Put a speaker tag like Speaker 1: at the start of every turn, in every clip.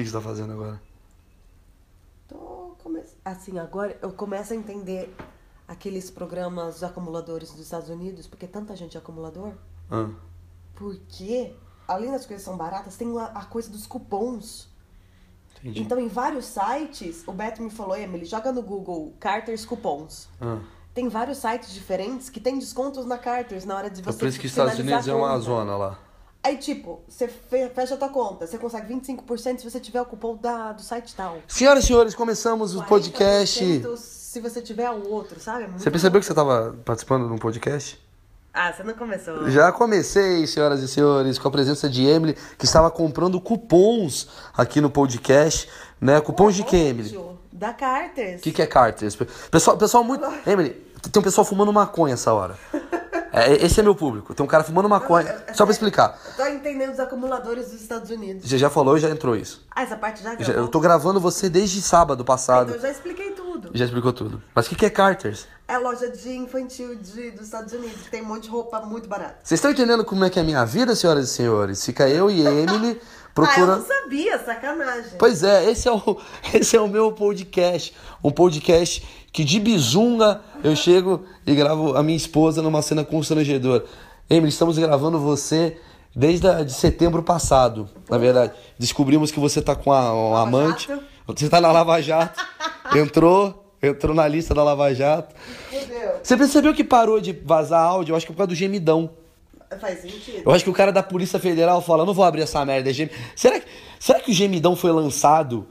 Speaker 1: que, que você tá fazendo agora?
Speaker 2: Tô come... Assim, agora eu começo a entender aqueles programas dos acumuladores dos Estados Unidos, porque tanta gente é acumulador.
Speaker 1: Ah,
Speaker 2: Porque, além das coisas são baratas, tem a, coisa dos cupons.
Speaker 1: entendi.
Speaker 2: Então, em vários sites, o Beto me falou, Emily, joga no Google Carters Cupons.
Speaker 1: Ah.
Speaker 2: Tem vários sites diferentes que tem descontos na Carters na hora de
Speaker 1: É
Speaker 2: você
Speaker 1: por isso que os Estados Unidos é uma zona lá.
Speaker 2: Aí, tipo, você fe- fecha a tua conta, você consegue 25% se você tiver o cupom da, do site tal.
Speaker 1: Senhoras e senhores, começamos o podcast.
Speaker 2: 40% se você tiver o outro, sabe? É
Speaker 1: Você percebeu que você estava participando de um podcast?
Speaker 2: Ah, você não começou.
Speaker 1: Já comecei, senhoras e senhores, com a presença de Emily, que estava comprando cupons aqui no podcast, né? Cupons de quem, Emily?
Speaker 2: Da Carters.
Speaker 1: O que, que é Carters? Pessoal, pessoal muito. Emily, tem um pessoal fumando maconha essa hora. É, esse é meu público. Tem um cara fumando maconha. Só pra explicar.
Speaker 2: Eu tô entendendo os acumuladores dos Estados Unidos.
Speaker 1: Você já falou e já entrou isso.
Speaker 2: Ah, essa parte já
Speaker 1: Já- eu tô gravando você desde sábado passado.
Speaker 2: Então eu já expliquei tudo.
Speaker 1: Já explicou tudo. Mas o que, que é Carters?
Speaker 2: É loja de infantil de, dos Estados Unidos, que tem um monte de roupa muito barata.
Speaker 1: Vocês estão entendendo como é que é a minha vida, senhoras e senhores? Fica eu e Emily
Speaker 2: Ah, eu não sabia, sacanagem.
Speaker 1: Pois é, esse é, o, esse é o meu podcast. Um podcast que de bizunga eu chego e gravo a minha esposa numa cena constrangedora. Emily, estamos gravando você desde a, de setembro passado, na verdade. Descobrimos que você tá com a, um amante.
Speaker 2: Jato.
Speaker 1: Você tá na Lava Jato. Entrou, entrou na lista da Lava Jato. Você percebeu que parou de vazar áudio? Eu acho que é por causa do gemidão.
Speaker 2: Faz sentido.
Speaker 1: Eu acho que o cara da Polícia Federal fala, não vou abrir essa merda. é gem- Será, que- será que o gemidão foi lançado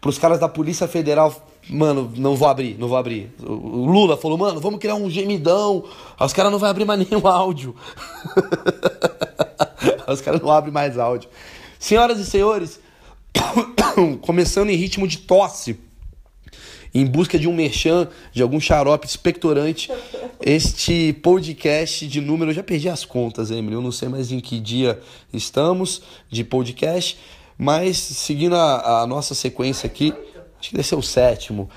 Speaker 1: pros caras da Polícia Federal? Mano, não vou abrir, não vou abrir. O Lula falou, mano, vamos criar um gemidão. Os caras não vão abrir mais nenhum áudio. Os caras não abrem mais áudio. Senhoras e senhores, começando em ritmo de tosse em busca de um merchan, de algum xarope expectorante, este podcast de número, eu já perdi as contas, Emily, eu não sei mais em que dia estamos de podcast, mas seguindo a, a nossa sequência aqui, acho que deve ser o sétimo,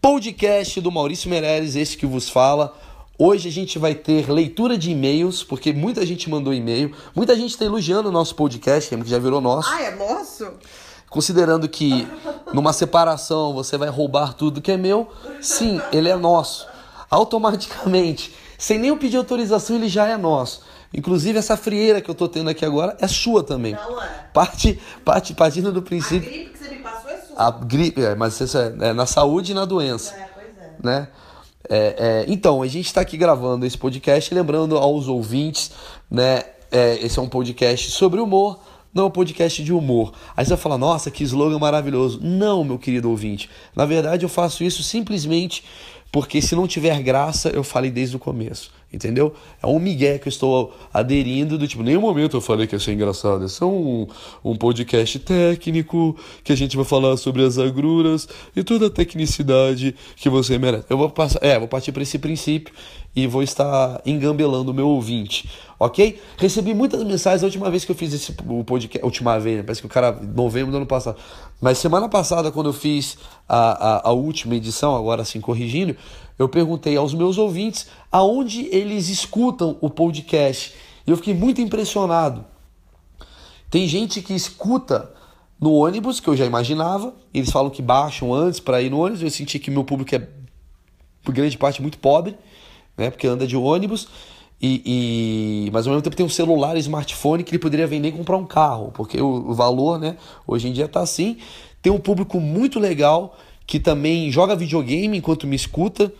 Speaker 1: podcast do Maurício Meirelles, esse que vos fala. Hoje a gente vai ter leitura de e-mails, porque muita gente mandou e-mail, muita gente está elogiando o nosso podcast, que já virou nosso.
Speaker 2: Ah, é nosso?
Speaker 1: Considerando que numa separação você vai roubar tudo que é meu, sim, ele é nosso. Automaticamente, sem nem eu pedir autorização, ele já é nosso. Inclusive, essa frieira que eu tô tendo aqui agora é sua também.
Speaker 2: Não é.
Speaker 1: Parte, parte, partindo do
Speaker 2: A
Speaker 1: princípio.
Speaker 2: gripe que você me passou é sua.
Speaker 1: A gripe, é, mas isso é, é na saúde e na doença
Speaker 2: É, pois é.
Speaker 1: né? É, é, então, a gente está aqui gravando esse podcast, lembrando aos ouvintes, né? é, esse é um podcast sobre humor, não é um podcast de humor. Aí você vai falar, nossa, que slogan maravilhoso. Não, meu querido ouvinte. Na verdade, eu faço isso simplesmente porque se não tiver graça, eu falei desde o começo. Entendeu? É um migué que eu estou aderindo do tipo, nenhum momento eu falei que ia ser engraçado. Esse é um, um podcast técnico que a gente vai falar sobre as agruras e toda a tecnicidade que você merece. Eu vou passar, é, vou partir para esse princípio e vou estar engambelando o meu ouvinte, ok? Recebi muitas mensagens a última vez que eu fiz esse o podcast, última vez, né? parece que o cara novembro do ano passado. Mas semana passada quando eu fiz a, a, a última edição, agora assim corrigindo, eu perguntei aos meus ouvintes aonde eles escutam o podcast. E eu fiquei muito impressionado. Tem gente que escuta no ônibus, que eu já imaginava. Eles falam que baixam antes para ir no ônibus. Eu senti que meu público é, por grande parte, muito pobre, né? Porque anda de ônibus. E, e- mas ao mesmo tempo tem um celular, smartphone que ele poderia vender e comprar um carro, porque o, o valor, né, hoje em dia tá assim. Tem um público muito legal que também joga videogame enquanto me escuta,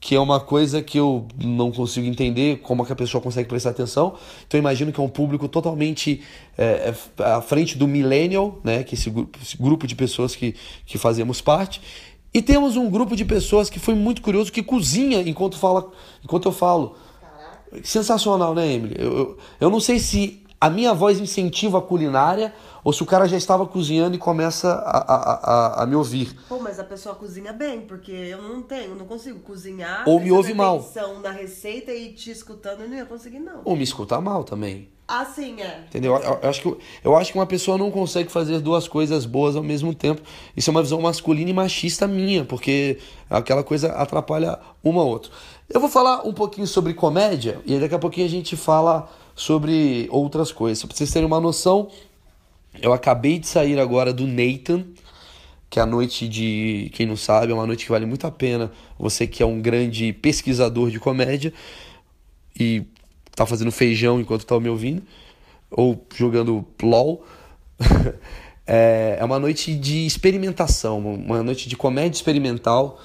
Speaker 1: que é uma coisa que eu não consigo entender como é que a pessoa consegue prestar atenção. Então imagino que é um público totalmente é, é, à frente do millennial, né, que esse, esse grupo de pessoas que, que fazemos parte. E temos um grupo de pessoas que foi muito curioso que cozinha enquanto fala, enquanto eu falo. Sensacional, né, Emily? Eu, eu, eu não sei se a minha voz incentiva a culinária ou se o cara já estava cozinhando e começa a, a, a, a me ouvir.
Speaker 2: Pô, mas a pessoa cozinha bem, porque eu não tenho, não consigo cozinhar.
Speaker 1: Ou me ouve mal.
Speaker 2: na receita e te escutando, eu não ia conseguir, não.
Speaker 1: Ou me escuta mal também.
Speaker 2: Assim é.
Speaker 1: Entendeu? Eu, eu acho que, eu acho que uma pessoa não consegue fazer duas coisas boas ao mesmo tempo. Isso é uma visão masculina e machista minha, porque aquela coisa atrapalha uma a outra. Eu vou falar um pouquinho sobre comédia e daqui a pouquinho a gente fala sobre outras coisas. Pra vocês terem uma noção, Eu acabei de sair agora do Nathan, que é a noite de. Quem não sabe, é uma noite que vale muito a pena. Você que é um grande pesquisador de comédia e tá fazendo feijão enquanto tá me ouvindo, ou jogando LOL. é, é uma noite de experimentação, uma noite de comédia experimental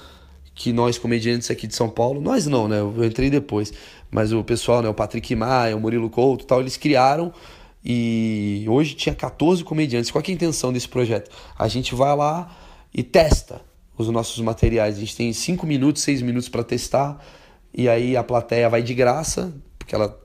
Speaker 1: que nós comediantes aqui de São Paulo, nós não, né? Eu entrei depois, mas o pessoal, né, o Patrick Maia, o Murilo Couto, tal, eles criaram e hoje tinha 14 comediantes. Qual é a intenção desse projeto? A gente vai lá e testa os nossos materiais. A gente tem 5 minutos, 6 minutos para testar. E aí a plateia vai de graça, porque ela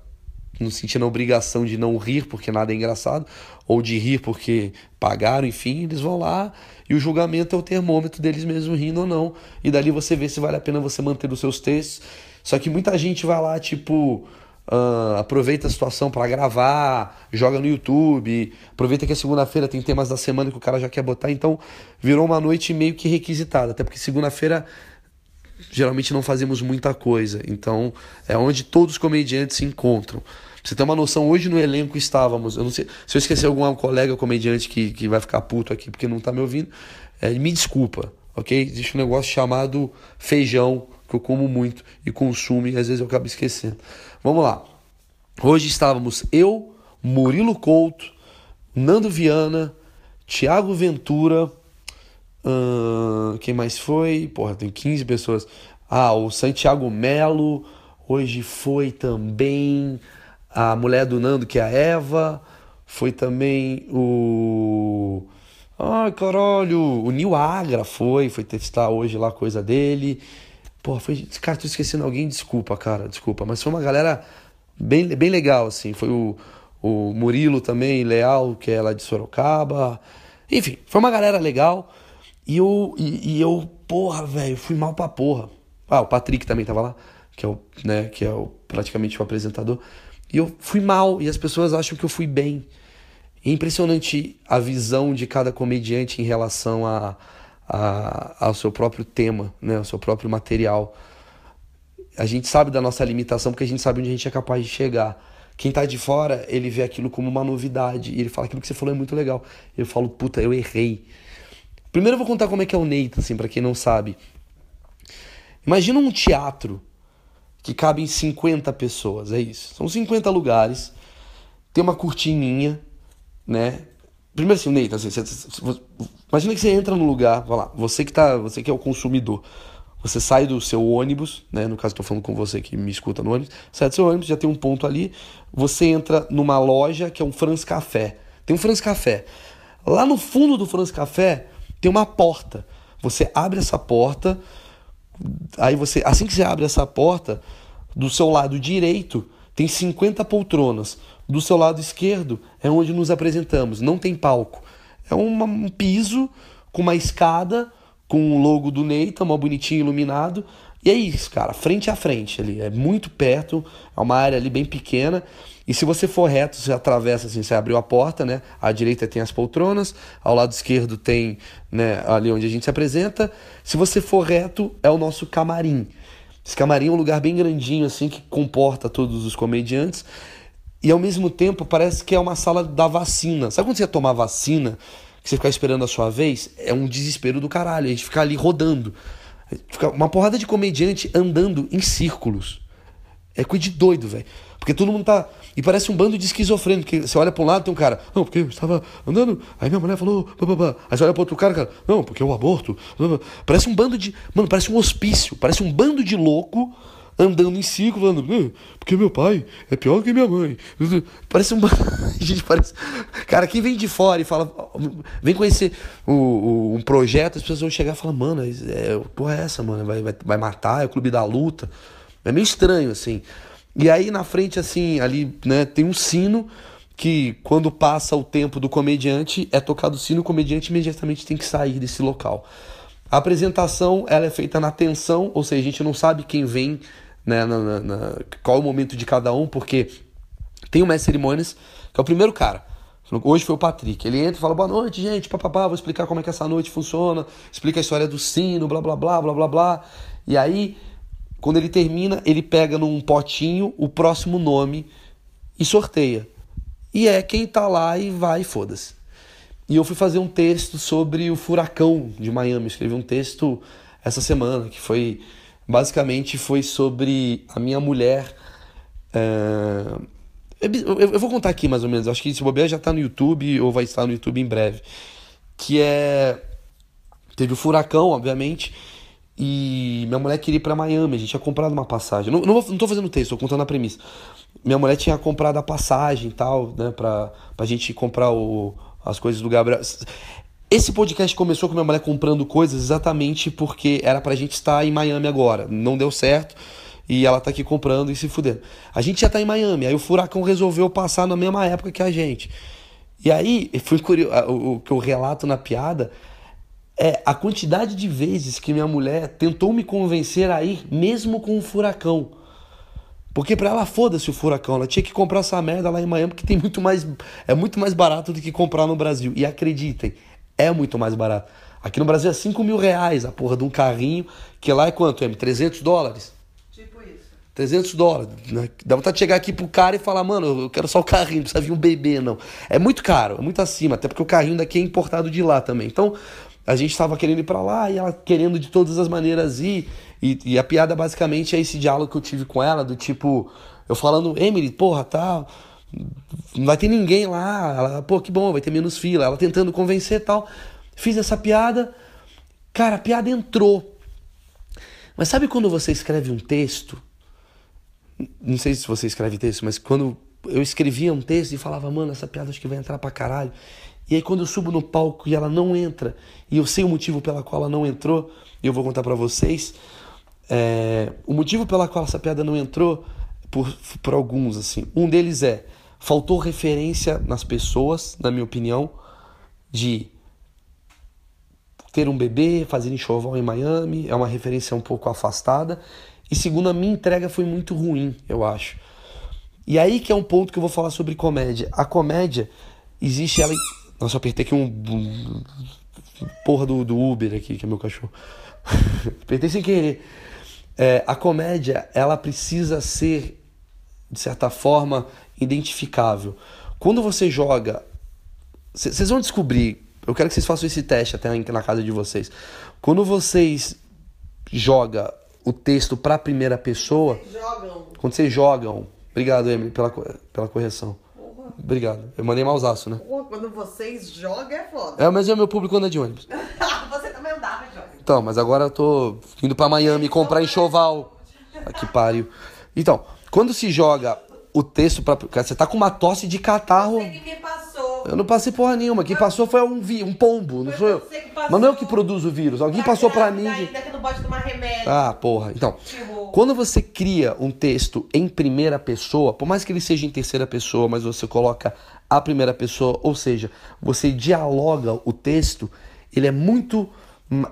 Speaker 1: não sentia a obrigação de não rir porque nada é engraçado, ou de rir porque pagaram, enfim, eles vão lá e o julgamento é o termômetro deles mesmos rindo ou não. E dali você vê se vale a pena você manter os seus textos. Só que muita gente vai lá, tipo, Uh, aproveita a situação para gravar, joga no YouTube, aproveita que a segunda-feira tem temas da semana que o cara já quer botar, então virou uma noite meio que requisitada, até porque segunda-feira geralmente não fazemos muita coisa, então é onde todos os comediantes se encontram. Pra você ter uma noção, hoje no elenco estávamos, eu não sei se eu esqueci algum colega comediante que, que vai ficar puto aqui porque não tá me ouvindo, é, me desculpa, ok? Existe um negócio chamado feijão que eu como muito e consumo e às vezes eu acabo esquecendo. Vamos lá. Hoje estávamos eu, Murilo Couto, Nando Viana, Tiago Ventura, quem mais foi? Porra, tem 15 pessoas. Ah, o Santiago Melo, hoje foi também a mulher do Nando, que é a Eva, foi também o. Ai, caralho, o Nil Agra foi, foi testar hoje lá a coisa dele. Pô, foi. Cara, tô esquecendo alguém, desculpa, cara, desculpa. Mas foi uma galera bem, bem legal, assim. Foi o, o Murilo também, Leal, que é lá de Sorocaba. Enfim, foi uma galera legal. E eu, e, e eu porra, velho, fui mal pra porra. Ah, o Patrick também tava lá, que é o, né, que é o, praticamente o apresentador. E eu fui mal, e as pessoas acham que eu fui bem. É impressionante a visão de cada comediante em relação a a, ao seu próprio tema, né, ao seu próprio material. A gente sabe da nossa limitação porque a gente sabe onde a gente é capaz de chegar. Quem tá de fora, ele vê aquilo como uma novidade e ele fala aquilo que você falou é muito legal. Eu falo, puta, eu errei. Primeiro eu vou contar como é que é o Neita, assim, para quem não sabe. Imagina um teatro que cabe em 50 pessoas, é isso. São 50 lugares, tem uma cortininha, né? Primeiro assim, Neita, assim, você, imagina que você entra num lugar, vai lá, você que tá, você que é o consumidor. Você sai do seu ônibus, né? No caso, estou falando com você que me escuta no ônibus. Sai do seu ônibus, já tem um ponto ali. Você entra numa loja que é um Franz Café. Tem um Franz Café. Lá no fundo do Franz Café tem uma porta. Você abre essa porta. Aí você, assim que você abre essa porta, do seu lado direito tem 50 poltronas. Do seu lado esquerdo é onde nos apresentamos, não tem palco. É um piso com uma escada, com o logo do Neita, uma bonitinho iluminado. E é isso, cara, frente a frente ali. É muito perto, é uma área ali bem pequena. E se você for reto, você atravessa assim, você abriu a porta, né? À direita tem as poltronas, ao lado esquerdo tem, né, ali onde a gente se apresenta. Se você for reto, é o nosso camarim. Esse camarim é um lugar bem grandinho assim que comporta todos os comediantes. E ao mesmo tempo parece que é uma sala da vacina. Sabe quando você ia tomar vacina, que você ficar esperando a sua vez? É um desespero do caralho. A gente fica ali rodando. Fica uma porrada de comediante andando em círculos. É coisa de doido, velho. Porque todo mundo tá. E parece um bando de esquizofrênico. Porque você olha pra um lado tem um cara, não, porque eu estava andando. Aí minha mulher falou, babá. Aí você olha pro outro cara, cara, não, porque o aborto. Parece um bando de. Mano, parece um hospício. Parece um bando de louco andando em ciclo, falando, porque meu pai é pior que minha mãe. Parece um. gente, parece. Cara, quem vem de fora e fala, vem conhecer o, o, um projeto, as pessoas vão chegar e falar, mano, é, porra é essa, mano? Vai, vai, vai matar, é o clube da luta. É meio estranho, assim. E aí na frente, assim, ali, né, tem um sino que quando passa o tempo do comediante, é tocado o sino, o comediante imediatamente tem que sair desse local. A apresentação ela é feita na tensão, ou seja, a gente não sabe quem vem né, na, na, na, qual é o momento de cada um, porque tem o mestre cerimônias, que é o primeiro cara. Hoje foi o Patrick. Ele entra e fala: boa noite, gente, papapá, vou explicar como é que essa noite funciona, explica a história do sino, blá blá blá blá blá blá. E aí, quando ele termina, ele pega num potinho o próximo nome e sorteia. E é quem tá lá e vai, foda-se. e eu fui fazer um texto sobre o furacão de Miami. Escrevi um texto essa semana que foi basicamente foi sobre a minha mulher. É... Eu vou contar aqui mais ou menos. Acho que esse bobear já está no YouTube ou vai estar no YouTube em breve. Que é teve o furacão, obviamente. E minha mulher queria ir pra Miami, a gente tinha comprado uma passagem. Não, não, não tô fazendo texto, tô contando a premissa. Minha mulher tinha comprado a passagem e tal, né, pra, pra gente comprar o, as coisas do Gabriel. Esse podcast começou com minha mulher comprando coisas exatamente porque era pra gente estar em Miami agora. Não deu certo e ela tá aqui comprando e se fudendo. A gente já tá em Miami, aí o furacão resolveu passar na mesma época que a gente. E aí, foi curioso, o que eu relato na piada é a quantidade de vezes que minha mulher tentou me convencer a ir mesmo com o furacão. Porque para ela foda-se o furacão, ela tinha que comprar essa merda lá em Miami, que tem muito mais. É muito mais barato do que comprar no Brasil. E acreditem, é muito mais barato. Aqui no Brasil é 5 mil reais a porra de um carrinho, que lá é quanto, M? 300 dólares?
Speaker 2: Tipo isso.
Speaker 1: 300 dólares. Né? Dá vontade de chegar aqui pro cara e falar, mano, eu quero só o carrinho, não precisa vir um bebê, não. É muito caro, é muito acima, até porque o carrinho daqui é importado de lá também. Então, a gente estava querendo ir para lá e ela querendo de todas as maneiras ir. E, e, a piada basicamente é esse diálogo que eu tive com ela, do tipo, eu falando, Emily, porra, tá. Não vai ter ninguém lá. Ela, pô, que bom, vai ter menos fila. Ela tentando convencer tal. Fiz essa piada. Cara, a piada entrou. Mas sabe quando você escreve um texto? Não sei se você escreve texto, mas quando eu escrevia um texto e falava, mano, essa piada acho que vai entrar pra caralho. E aí quando eu subo no palco e ela não entra, e eu sei o motivo pela qual ela não entrou, e eu vou contar para vocês, é, o motivo pela qual essa piada não entrou, por, por alguns, assim. Um deles é, faltou referência nas pessoas, na minha opinião, de ter um bebê, fazer enxoval em Miami, é uma referência um pouco afastada. E segundo, a minha entrega foi muito ruim, eu acho. E aí que é um ponto que eu vou falar sobre comédia. A comédia, existe ela. Nossa, eu apertei aqui um. porra do, do Uber aqui, que é meu cachorro. apertei sem querer. É, a comédia, ela precisa ser, de certa forma, identificável. Quando você joga. Vocês vão descobrir. Eu quero que vocês façam esse teste até na casa de vocês. Quando vocês joga o texto para a primeira pessoa.
Speaker 2: Vocês.
Speaker 1: Quando vocês jogam. Obrigado, Emily, pela, pela correção.
Speaker 2: Porra.
Speaker 1: Obrigado. Eu mandei mausaço, né?
Speaker 2: Porra, quando vocês jogam é foda.
Speaker 1: É, mas é o meu público anda de ônibus.
Speaker 2: Você também andava, Jorge.
Speaker 1: Então, mas agora eu tô indo pra Miami comprar enxoval. Ah, que pariu. Então, quando se joga o texto pra. Cara, Você tá com uma tosse de catarro.
Speaker 2: Você que me passou.
Speaker 1: Eu não passei porra nenhuma. Quem passou foi um, vi... um pombo, não
Speaker 2: Foi
Speaker 1: sou eu.
Speaker 2: passou.
Speaker 1: Mas não é eu que produzo o vírus. Alguém
Speaker 2: Tá
Speaker 1: passou pra
Speaker 2: grávida
Speaker 1: mim. de-
Speaker 2: Ainda que não pode tomar remédio.
Speaker 1: Ah, porra. Então, quando você cria um texto em primeira pessoa, por mais que ele seja em terceira pessoa, mas você coloca a primeira pessoa, ou seja, você dialoga o texto, ele é muito.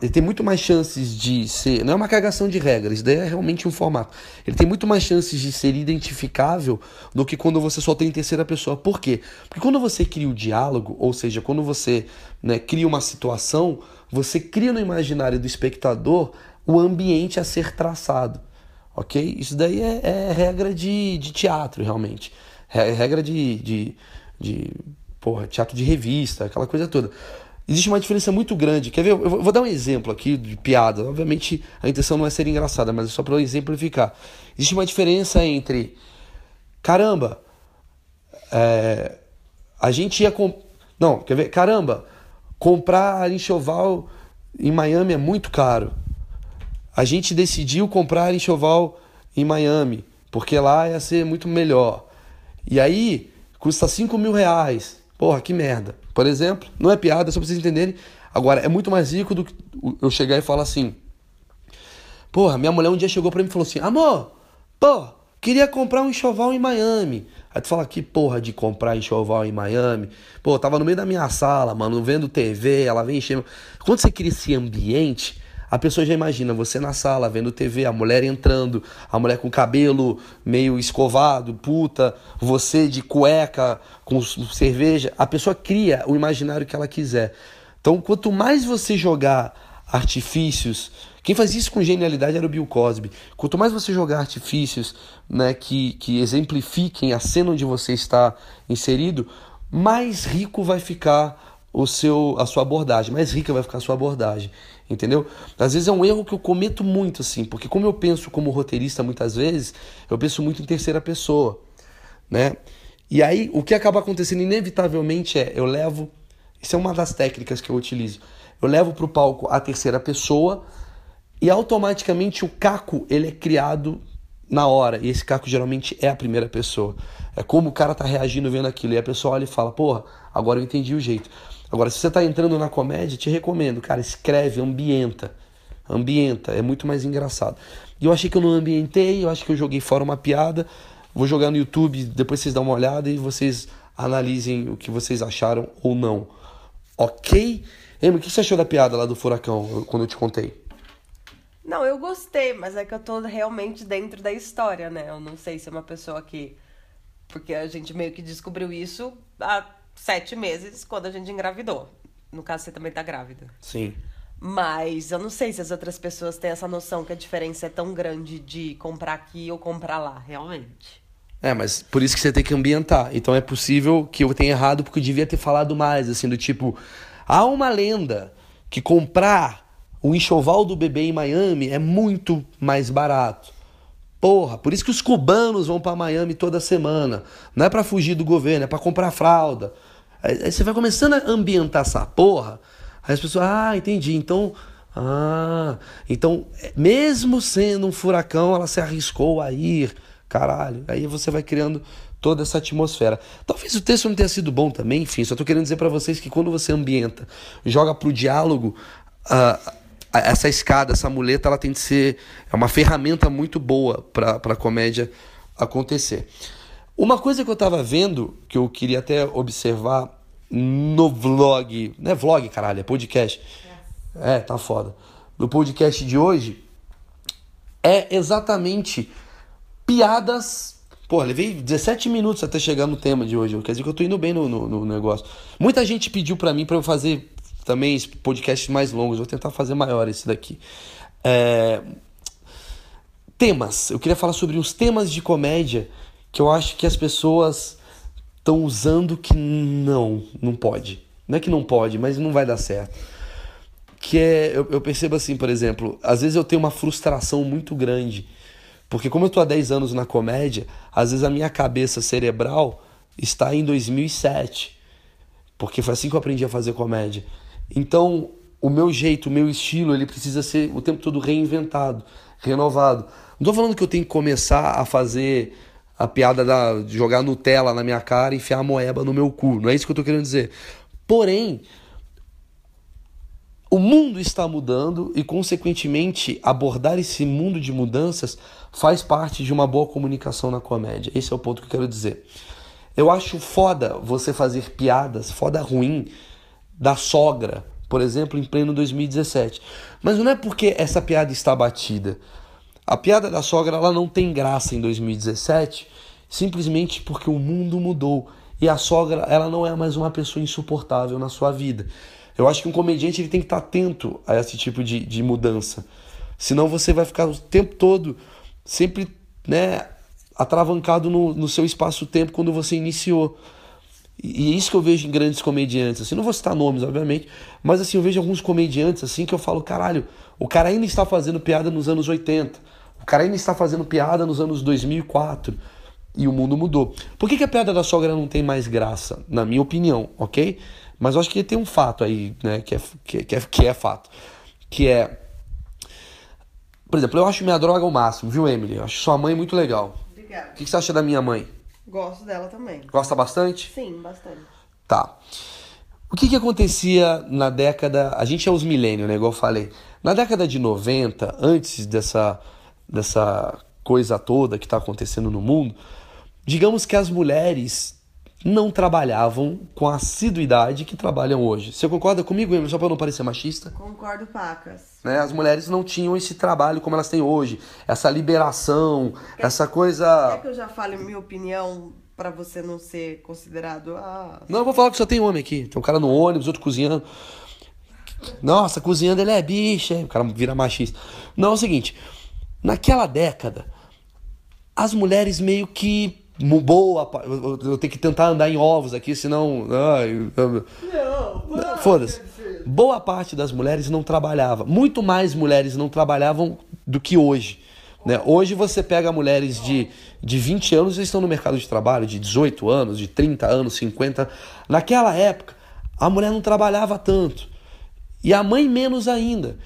Speaker 1: Ele tem muito mais chances de ser. Não é uma cagação de regras, daí é realmente um formato. Ele tem muito mais chances de ser identificável do que quando você só tem em terceira pessoa. Por quê? Porque quando você cria o diálogo, ou seja, quando você né, cria uma situação, você cria no imaginário do espectador o ambiente a ser traçado. Ok? Isso daí é, é regra de, de teatro, realmente. É regra de, de, de porra, teatro de revista, aquela coisa toda. Existe uma diferença muito grande. Quer ver? Eu vou- dar um exemplo aqui de piada. Obviamente, a intenção não é ser engraçada, mas é só para exemplificar. Existe uma diferença entre. Caramba, é, a gente ia. Com... Não, quer ver? Caramba, comprar enxoval em Miami é muito caro. A gente decidiu comprar enxoval em Miami, porque lá ia ser muito melhor. E aí, custa 5 mil reais. Porra, que merda. Por exemplo, não é piada, só pra vocês entenderem. Agora, é muito mais rico do que eu chegar e falar assim. Porra, minha mulher um dia chegou pra mim e falou assim: Amor, pô, queria comprar um enxoval em Miami. Aí tu fala: Que porra de comprar enxoval em Miami? Pô, tava no meio da minha sala, mano, vendo TV, ela vem enchendo. Quando você cria esse ambiente, a pessoa já imagina você na sala vendo TV, a mulher entrando, a mulher com cabelo meio escovado, puta, você de cueca, com cerveja. A pessoa cria o imaginário que ela quiser. Então, quanto mais você jogar artifícios, quem faz isso com genialidade era o Bill Cosby. Quanto mais você jogar artifícios né, que, que exemplifiquem a cena onde você está inserido, mais rico vai ficar o seu a sua abordagem, mais rica vai ficar a sua abordagem, entendeu? Às vezes é um erro que eu cometo muito assim, porque como eu penso como roteirista muitas vezes, eu penso muito em terceira pessoa, né? E aí o que acaba acontecendo inevitavelmente é eu levo, isso é uma das técnicas que eu utilizo. Eu levo para o palco a terceira pessoa e automaticamente o caco ele é criado na hora. E esse caco geralmente é a primeira pessoa. É como o cara tá reagindo vendo aquilo. E a pessoa olha e fala, porra, agora eu entendi o jeito. Agora, se você tá entrando na comédia, te recomendo, cara, escreve, ambienta. Ambienta, é muito mais engraçado. E eu achei que eu não ambientei, eu acho que eu joguei fora uma piada. Vou jogar no YouTube, depois vocês dão uma olhada e vocês analisem o que vocês acharam ou não. Ok? Emma, o que você achou da piada lá do furacão, quando eu te contei?
Speaker 2: Não, eu gostei, mas é que eu tô realmente dentro da história, né? Eu não sei se é uma pessoa que. Porque a gente meio que descobriu isso sete meses, quando a gente engravidou. No caso, você também tá grávida.
Speaker 1: Sim.
Speaker 2: Mas eu não sei se as outras pessoas têm essa noção que a diferença é tão grande de comprar aqui ou comprar lá, realmente.
Speaker 1: É, mas por isso que você tem que ambientar. Então é possível que eu tenha errado porque eu devia ter falado mais, assim, do tipo, há uma lenda que comprar o enxoval do bebê em Miami é muito mais barato. Porra, por isso que os cubanos vão para Miami toda semana. Não é para fugir do governo, é para comprar fralda. Aí você vai começando a ambientar essa porra. Aí as pessoas, ah, entendi. Então, ah, então, mesmo sendo um furacão, ela se arriscou a ir. Caralho. Aí você vai criando toda essa atmosfera. Talvez o texto não tenha sido bom também, enfim, só tô querendo dizer para vocês que quando você ambienta, joga pro diálogo, uh, essa escada, essa muleta, ela tem que ser é uma ferramenta muito boa para a comédia acontecer. Uma coisa que eu estava vendo, que eu queria até observar no vlog, não é vlog, caralho, é podcast. É, é tá foda. No podcast de hoje é exatamente piadas. Pô, levei 17 minutos até chegar no tema de hoje. Quer dizer que eu tô indo bem no, no, no negócio. Muita gente pediu para mim para eu fazer também podcasts mais longos. Vou tentar fazer maior esse daqui. É... Temas. Eu queria falar sobre uns temas de comédia que eu acho que as pessoas estão usando que não, não pode. Não é que não pode, mas não vai dar certo. Que é, eu, eu percebo assim, por exemplo, às vezes eu tenho uma frustração muito grande. Porque como eu tô há 10 anos na comédia, às vezes a minha cabeça cerebral está em 2007. Porque foi assim que eu aprendi a fazer comédia. Então, o meu jeito, o meu estilo, ele precisa ser o tempo todo reinventado, renovado. Não estou falando que eu tenho que começar a fazer a piada da, de jogar Nutella na minha cara e enfiar a moeba no meu cu. Não é isso que eu estou querendo dizer. Porém, o mundo está mudando e, consequentemente, abordar esse mundo de mudanças faz parte de uma boa comunicação na comédia. Esse é o ponto que eu quero dizer. Eu acho foda você fazer piadas, foda ruim, da sogra, por exemplo, em pleno 2017. Mas não é porque essa piada está batida. A piada da sogra ela não tem graça em 2017, simplesmente porque o mundo mudou e a sogra ela não é mais uma pessoa insuportável na sua vida. Eu acho que um comediante ele tem que estar atento a esse tipo de, de mudança. Senão você vai ficar o tempo todo sempre né, atravancado no, no seu espaço-tempo quando você iniciou. E é isso que eu vejo em grandes comediantes, assim, não vou citar nomes, obviamente, mas assim, eu vejo alguns comediantes assim que eu falo, caralho, o cara ainda está fazendo piada nos anos 80, o cara ainda está fazendo piada nos anos 2004, e o mundo mudou. Por que, que a piada da sogra não tem mais graça? Na minha opinião, ok? Mas eu acho que tem um fato aí, né, que é, que, é, que é fato, que é... Por exemplo, eu acho minha droga o máximo, viu, Emily? Eu acho sua mãe muito legal.
Speaker 2: Obrigada.
Speaker 1: O que, que você acha da minha mãe?
Speaker 2: Gosto dela também.
Speaker 1: Gosta bastante?
Speaker 2: Sim, bastante.
Speaker 1: Tá. O que, que acontecia na década. A gente é os milênios, né? Igual eu falei. Na década de 90, antes dessa, dessa coisa toda que está acontecendo no mundo, digamos que as mulheres não trabalhavam com a assiduidade que trabalham hoje. Você concorda comigo, Emily? Só para não parecer machista?
Speaker 2: Concordo, pacas.
Speaker 1: Né? As mulheres não tinham esse trabalho como elas têm hoje. Essa liberação, essa coisa...
Speaker 2: Quer que eu já fale minha opinião para você não ser considerado... Ah...
Speaker 1: Não, eu vou falar que só tem homem aqui. Tem um cara no ônibus, outro cozinhando. Nossa, cozinhando ele é bicha. O cara vira machista. Não, é o seguinte. Naquela década, as mulheres meio que boa. Eu tenho que tentar andar em ovos aqui, senão. Ai,
Speaker 2: Não,
Speaker 1: Foda-se. Boa parte das mulheres não trabalhava. Muito mais mulheres não trabalhavam do que hoje. Né? Hoje você pega mulheres de, de 20 anos e estão no mercado de trabalho, de 18 anos, de 30 anos, 50. Naquela época, a mulher não trabalhava tanto. E a mãe menos ainda.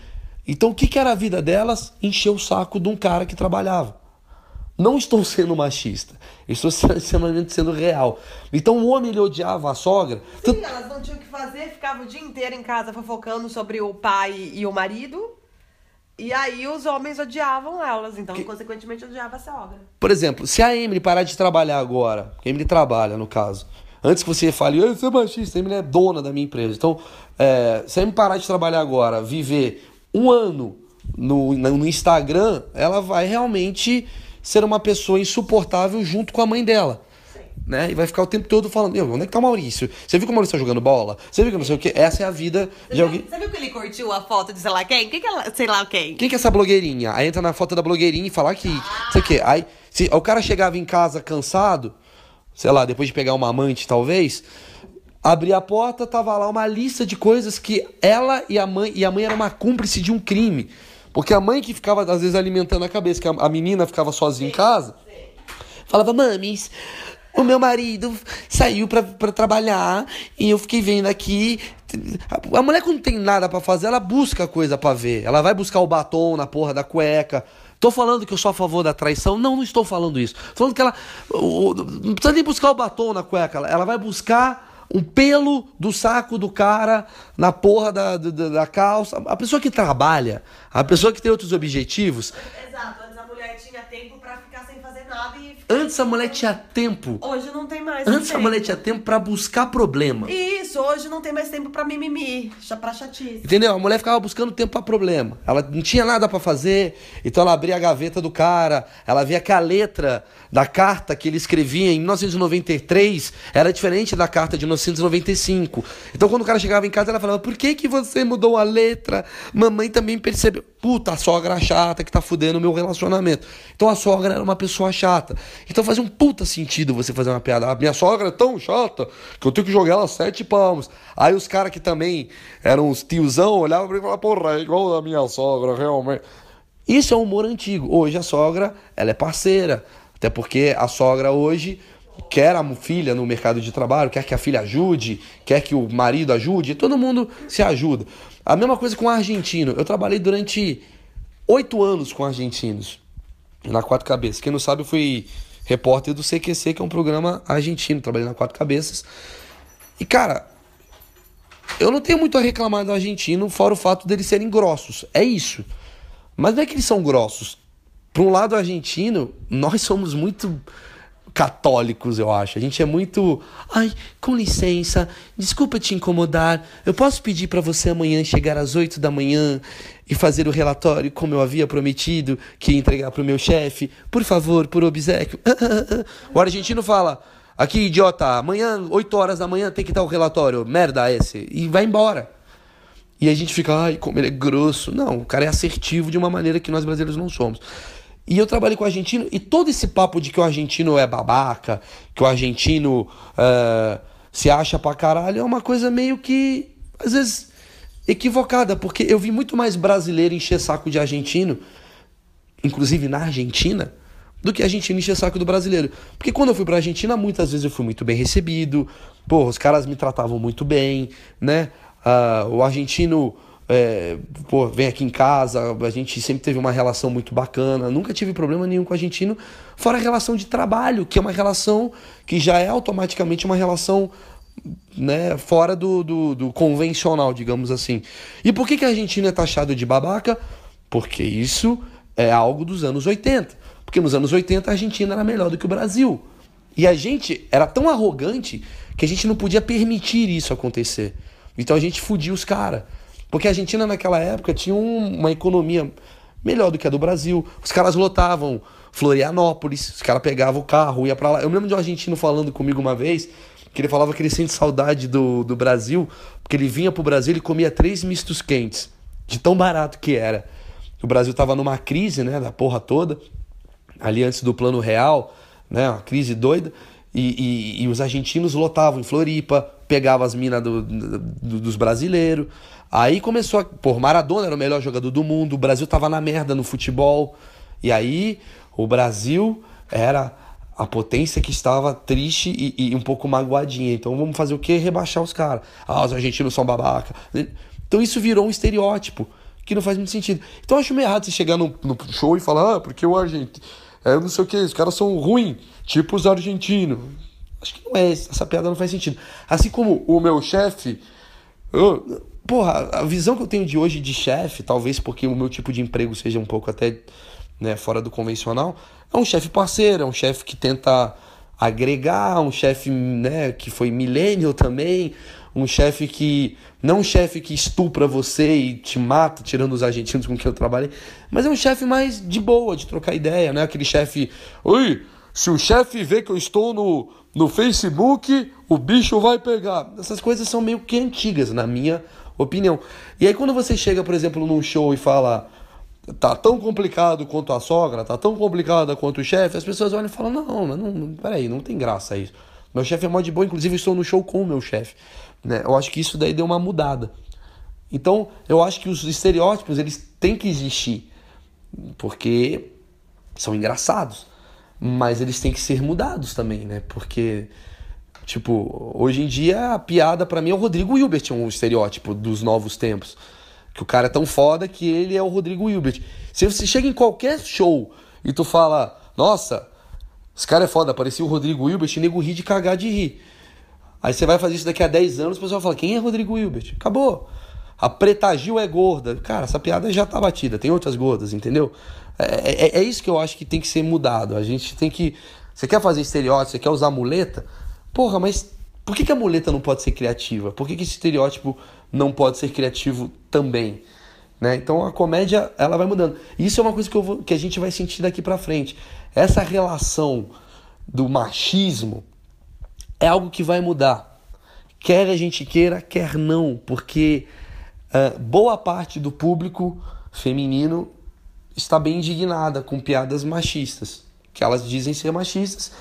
Speaker 1: Então o que, que era a vida delas? Encher o saco de um cara que trabalhava. Não estou sendo machista, estou sendo, sendo real. Então o homem ele odiava a sogra.
Speaker 2: Sim, elas não tinham o que fazer, ficavam o dia inteiro em casa fofocando sobre o pai e o marido. E aí os homens odiavam elas, então que... consequentemente odiava a sogra.
Speaker 1: Por exemplo, se a Emily parar de trabalhar agora, a Emily trabalha no caso, antes que você fale, eu sou machista, a Emily é dona da minha empresa. Então, é, se a Emily parar de trabalhar agora, viver um ano no, no Instagram, ela vai realmente ser uma pessoa insuportável junto com a mãe dela. Né? E vai ficar o tempo todo falando, meu, onde é que tá o Maurício? Você viu que o Maurício tá jogando bola? Você viu que não sei o que? Essa é a vida
Speaker 2: você
Speaker 1: de alguém.
Speaker 2: Você viu que ele curtiu a foto de sei lá quem? Quem que é sei lá quem?
Speaker 1: Quem que é essa blogueirinha? Aí entra na foto da blogueirinha e fala que. Ah. Sei o quê. Aí se o cara chegava em casa cansado, sei lá, depois de pegar uma amante, talvez. Abria a porta, tava lá uma lista de coisas que ela e a mãe. E a mãe era uma cúmplice de um crime. Porque a mãe que ficava, às vezes, alimentando a cabeça, que a, menina ficava sozinha em casa, falava, mames, o meu marido saiu pra trabalhar e eu fiquei vendo aqui. A mulher, quando tem nada para fazer, ela busca coisa para ver. Ela vai buscar o batom na porra da cueca. Tô falando que eu sou a favor da traição? Não, não estou falando isso. Tô falando que ela. Não precisa nem buscar o batom na cueca. Ela vai buscar um pelo do saco do cara na porra da, da, da, calça. A pessoa que trabalha, a pessoa que tem outros objetivos.
Speaker 2: Exato, antes a mulher tinha tempo para ficar sem fazer nada e.
Speaker 1: Antes a mulher tinha tempo.
Speaker 2: Hoje não tem mais.
Speaker 1: Antes a mulher tinha tempo para buscar problema.
Speaker 2: Isso, hoje não tem mais tempo para mimimi, pra chatice.
Speaker 1: Entendeu? A mulher ficava buscando tempo para problema. Ela não tinha nada para fazer, então ela abria a gaveta do cara, ela via que a letra da carta que ele escrevia em 1993 era diferente da carta de 1995. Então quando o cara chegava em casa, ela falava: Por que, que você mudou a letra? Mamãe também percebeu. Puta, a sogra chata que tá fudendo o meu relacionamento. Então a sogra era uma pessoa chata. Então fazia um puta sentido você fazer uma piada. A minha sogra é tão chata que eu tenho que jogar ela sete palmos. Aí os caras que também eram os tiozão olhavam pra mim e falavam: Porra, é igual a minha sogra, realmente. Isso é um humor antigo. Hoje a sogra, ela é parceira. Até porque a sogra hoje quer a filha no mercado de trabalho, quer que a filha ajude, quer que o marido ajude, todo mundo se ajuda. A mesma coisa com o argentino. Eu trabalhei durante oito anos com argentinos na Quatro Cabeças. Quem não sabe, eu fui repórter do CQC, que é um programa argentino. Trabalhei na Quatro Cabeças. E, cara, eu não tenho muito a reclamar do argentino, fora o fato deles serem grossos. É isso. Mas não é que eles são grossos. Para um lado argentino, nós somos muito católicos, eu acho. A gente é muito. Ai, com licença, desculpa te incomodar. Eu posso pedir para você amanhã chegar às 8 da manhã e fazer o relatório como eu havia prometido que ia entregar para o meu chefe? Por favor, por obsequio. o argentino fala. Aqui, idiota, amanhã, 8 horas da manhã, tem que estar o relatório. Merda esse. E vai embora. E a gente fica, ai, como ele é grosso. Não, o cara é assertivo de uma maneira que nós brasileiros não somos. E eu trabalhei com argentino e todo esse papo de que o argentino é babaca, que o argentino uh, se acha pra caralho, é uma coisa meio que, às vezes, equivocada, porque eu vi muito mais brasileiro encher saco de argentino, inclusive na Argentina, do que argentino encher saco do brasileiro. Porque quando eu fui pra Argentina, muitas vezes eu fui muito bem recebido, pô, os caras me tratavam muito bem, né? Uh, o argentino é, pô, vem aqui em casa, a gente sempre teve uma relação muito bacana, nunca tive problema nenhum com o argentino, fora a relação de trabalho, que é uma relação que já é automaticamente uma relação né, fora do, do, do convencional, digamos assim. E por que, que a Argentina é taxado de babaca? Porque isso é algo dos anos 80. Porque nos anos 80 a Argentina era melhor do que o Brasil. E a gente era tão arrogante que a gente não podia permitir isso acontecer. Então a gente fudia os caras. Porque a Argentina naquela época tinha uma economia melhor do que a do Brasil. Os caras lotavam Florianópolis, os caras pegavam o carro, ia para lá. Eu me lembro de um argentino falando comigo uma vez, que ele falava que ele sente saudade do, do Brasil, porque ele vinha pro Brasil e comia três mistos quentes, de tão barato que era. O Brasil tava numa crise, né, da porra toda, ali antes do plano real, né? Uma crise doida. E, e, e os argentinos lotavam em Floripa, pegavam as minas do, do, dos brasileiros. Aí começou a. Pô, Maradona era o melhor jogador do mundo, o Brasil tava na merda no futebol. E aí o Brasil era a potência que estava triste e, e, um pouco magoadinha. Então vamos fazer o quê? Rebaixar os caras. Ah, os argentinos são babaca. Então isso virou um estereótipo que não faz muito sentido. Então eu acho meio errado você chegar no, no show e falar, ah, porque o argentino. É, não sei o que, os caras são ruins, tipo os argentinos. Acho que não é, essa piada não faz sentido. Assim como o meu chefe. Porra, a visão que eu tenho de hoje de chefe, talvez porque o meu tipo de emprego seja um pouco até né, fora do convencional, é um chefe parceiro, é um chefe que tenta agregar, um chefe né, que foi millennial também, um chefe que. Não um chefe que estupra você e te mata, tirando os argentinos com quem eu trabalhei, mas é um chefe mais de boa, de trocar ideia, né? Aquele chefe. Oi, se o chefe vê que eu estou no, no Facebook, o bicho vai pegar. Essas coisas são meio que antigas, na minha opinião. E aí, quando você chega, por exemplo, num show e fala tá tão complicado quanto a sogra, tá tão complicada quanto o chefe, as pessoas olham e falam: não, não, não peraí, não tem graça isso. Meu chefe é mó de boa, inclusive estou no show com o meu chefe. Né? Eu acho que isso daí deu uma mudada. Então, eu acho que os estereótipos eles têm que existir, porque são engraçados, mas eles têm que ser mudados também, né? Porque tipo, hoje em dia a piada para mim é o Rodrigo Hilbert, um estereótipo dos novos tempos. Que o cara é tão foda que ele é o Rodrigo Hilbert. Se você chega em qualquer show e tu fala, nossa, esse cara é foda, parecia o Rodrigo Hilbert, e nego ri de cagar de rir. Aí você vai fazer isso daqui a 10 anos, o pessoal fala, quem é Rodrigo Hilbert? Acabou. A Preta Gil é gorda. Cara, essa piada já tá batida, tem outras gordas, entendeu? É, é, é isso que eu acho que tem que ser mudado. A gente tem que. Você quer fazer estereótipo, você quer usar muleta? Porra, mas por que, que a muleta não pode ser criativa? Por que, que esse estereótipo não pode ser criativo também? Né? Então a comédia ela vai mudando. Isso é uma coisa que, vou, que a gente vai sentir daqui para frente. Essa relação do machismo é algo que vai mudar. Quer a gente queira, quer não, porque uh, boa parte do público feminino está bem indignada com piadas machistas, que elas dizem ser machistas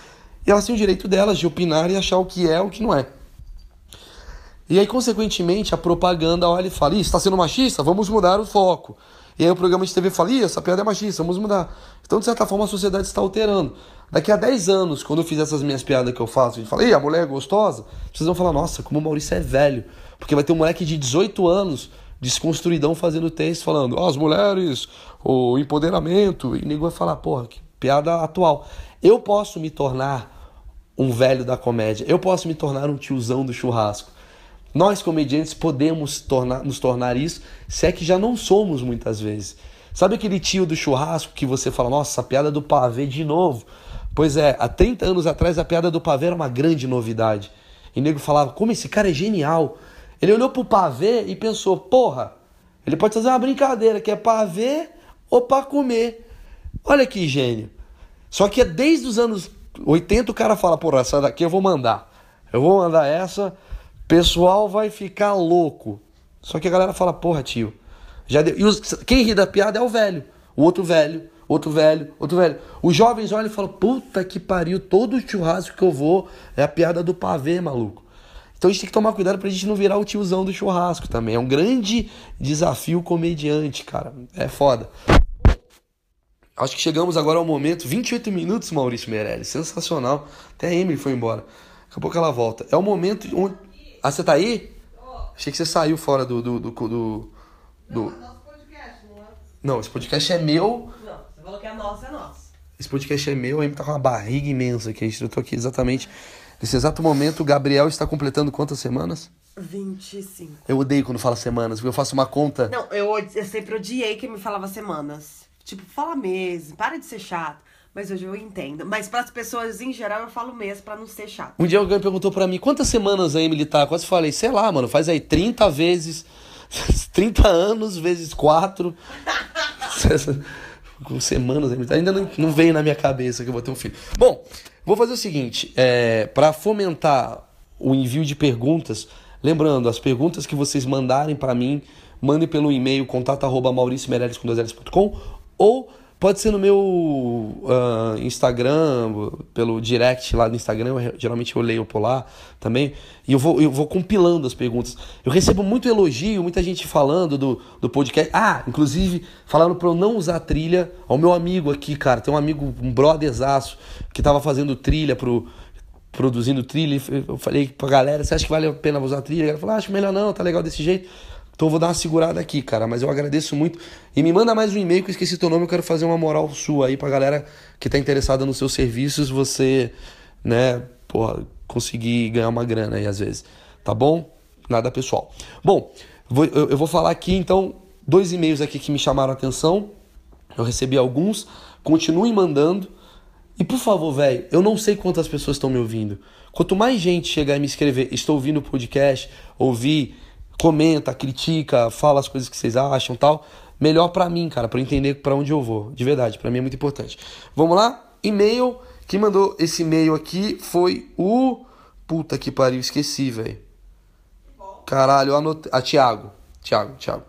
Speaker 1: e elas têm o direito delas de opinar e achar o que é o que não é. E aí, consequentemente, a propaganda olha e fala: está sendo machista? Vamos mudar o foco. E aí o programa de TV fala: essa piada é machista, vamos mudar. Então, de certa forma, a sociedade está alterando. Daqui a 10 anos, quando eu fizer essas minhas piadas que eu faço, gente fala, e a mulher é gostosa, vocês vão falar, nossa, como o Maurício é velho. Porque vai ter um moleque de 18 anos, desconstruidão, fazendo texto, falando, oh, as mulheres, o empoderamento. E nego vai falar, porra, que piada atual. Eu posso me tornar um velho da comédia. Eu posso me tornar um tiozão do churrasco. Nós, comediantes, podemos tornar, nos tornar isso, se é que já não somos muitas vezes. Sabe aquele tio do churrasco que você fala, nossa, piada do pavê de novo? Pois é, há 30 anos atrás a piada do pavê era uma grande novidade. E o nego falava, como esse cara é genial. Ele olhou pro pavê e pensou, porra, ele pode fazer uma brincadeira que é pavê ou para comer. Olha que gênio. Só que é desde os anos 80 o cara fala, porra, essa daqui eu vou mandar. Eu vou mandar essa, pessoal vai ficar louco. Só que a galera fala, porra, tio. Já deu. E os, quem ri da piada é o velho. O outro velho, outro velho, outro velho. Os jovens olham e falam, puta que pariu, todo churrasco que eu vou é a piada do pavê, maluco. Então a gente tem que tomar cuidado pra gente não virar o tiozão do churrasco também. É um grande desafio comediante, cara. É foda. Acho que chegamos agora ao momento. 28 minutos, Maurício Meirelles. Sensacional. Até a Emily foi embora. Daqui a pouco ela volta. É o momento onde. Ah, você tá aí? Achei que você saiu fora do. do, do, do, do... Não, podcast, não é? Não, esse podcast é meu.
Speaker 2: Não, você falou que é nosso, é nosso.
Speaker 1: Esse podcast é meu, a Emily tá com uma barriga imensa aqui. Eu tô aqui exatamente. Nesse exato momento, o Gabriel está completando quantas semanas?
Speaker 2: 25.
Speaker 1: Eu odeio quando fala semanas, porque eu faço uma conta.
Speaker 2: Não, eu, eu sempre odiei que me falava semanas. Tipo, fala meses, para de ser chato. Mas hoje eu entendo. Mas para as pessoas em geral eu falo mês para não ser chato.
Speaker 1: Um dia alguém perguntou para mim quantas semanas a Emily tá. Quase falei, sei lá, mano, faz aí 30 vezes. 30 anos vezes 4. Com semanas, ainda não, não veio na minha cabeça que eu vou ter um filho. Bom, vou fazer o seguinte: é, para fomentar o envio de perguntas, lembrando, as perguntas que vocês mandarem para mim, mandem pelo e-mail contato arroba mauriciomeirelles com ou Pode ser no meu uh, Instagram, pelo direct lá no Instagram, eu, geralmente eu leio por lá também, e eu vou, eu vou compilando as perguntas. Eu recebo muito elogio, muita gente falando do, do podcast. Ah, inclusive, falando para eu não usar trilha ao meu amigo aqui, cara. Tem um amigo, um brotherzaço, que tava fazendo trilha pro. Produzindo trilha, eu falei pra galera: você acha que vale a pena usar trilha? A galera falou: ah, acho melhor não, tá legal desse jeito. Então eu vou dar uma segurada aqui, cara. Mas eu agradeço muito. E me manda mais um e-mail que eu esqueci teu nome. Eu quero fazer uma moral sua aí pra galera que tá interessada nos seus serviços. Você, né, porra, conseguir ganhar uma grana aí às vezes. Tá bom? Nada pessoal. Bom, vou, eu, eu vou falar aqui então dois e-mails aqui que me chamaram a atenção. Eu recebi alguns. Continuem mandando. E por favor, velho, eu não sei quantas pessoas estão me ouvindo. Quanto mais gente chegar e me escrever, estou ouvindo o podcast, ouvir comenta, critica, fala as coisas que vocês acham tal. Melhor para mim, cara, para entender para onde eu vou. De verdade, para mim é muito importante. Vamos lá? E-mail. Quem mandou esse e-mail aqui foi o. Puta que pariu, esqueci, velho. Caralho, eu anotei. Ah, Thiago. Thiago, Thiago.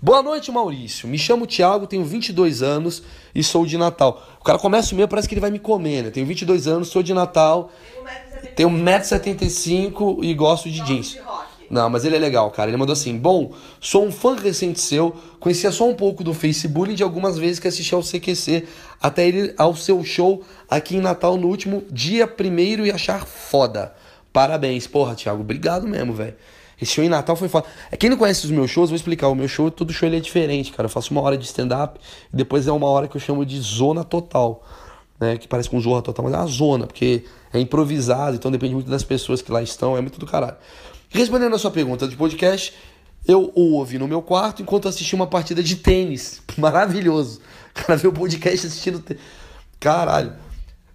Speaker 1: Boa noite, Maurício. Me chamo Thiago, tenho 22 anos e sou de Natal. O cara começa o e-mail, parece que ele vai me comer, né? Tenho 22 anos, sou de Natal, tenho 1,75m e gosto de jeans. De não, mas ele é legal, cara. Ele mandou assim: Bom, sou um fã recente seu, conhecia só um pouco do Facebook de algumas vezes que assisti ao CQC, até ir ao seu show aqui em Natal no último dia primeiro e achar foda. Parabéns, porra, Thiago. Obrigado mesmo, velho. Esse show em Natal foi foda. Quem não conhece os meus shows, vou explicar. O meu show, todo show ele é diferente, cara. Eu faço uma hora de stand-up e depois é uma hora que eu chamo de zona total. Né, que parece com zorra total, mas é uma zona, porque é improvisado, então depende muito das pessoas que lá estão, é muito do caralho. Respondendo a sua pergunta de podcast, eu o ouvi no meu quarto enquanto assisti uma partida de tênis. Maravilhoso. O cara vê o podcast assistindo. Te... Caralho.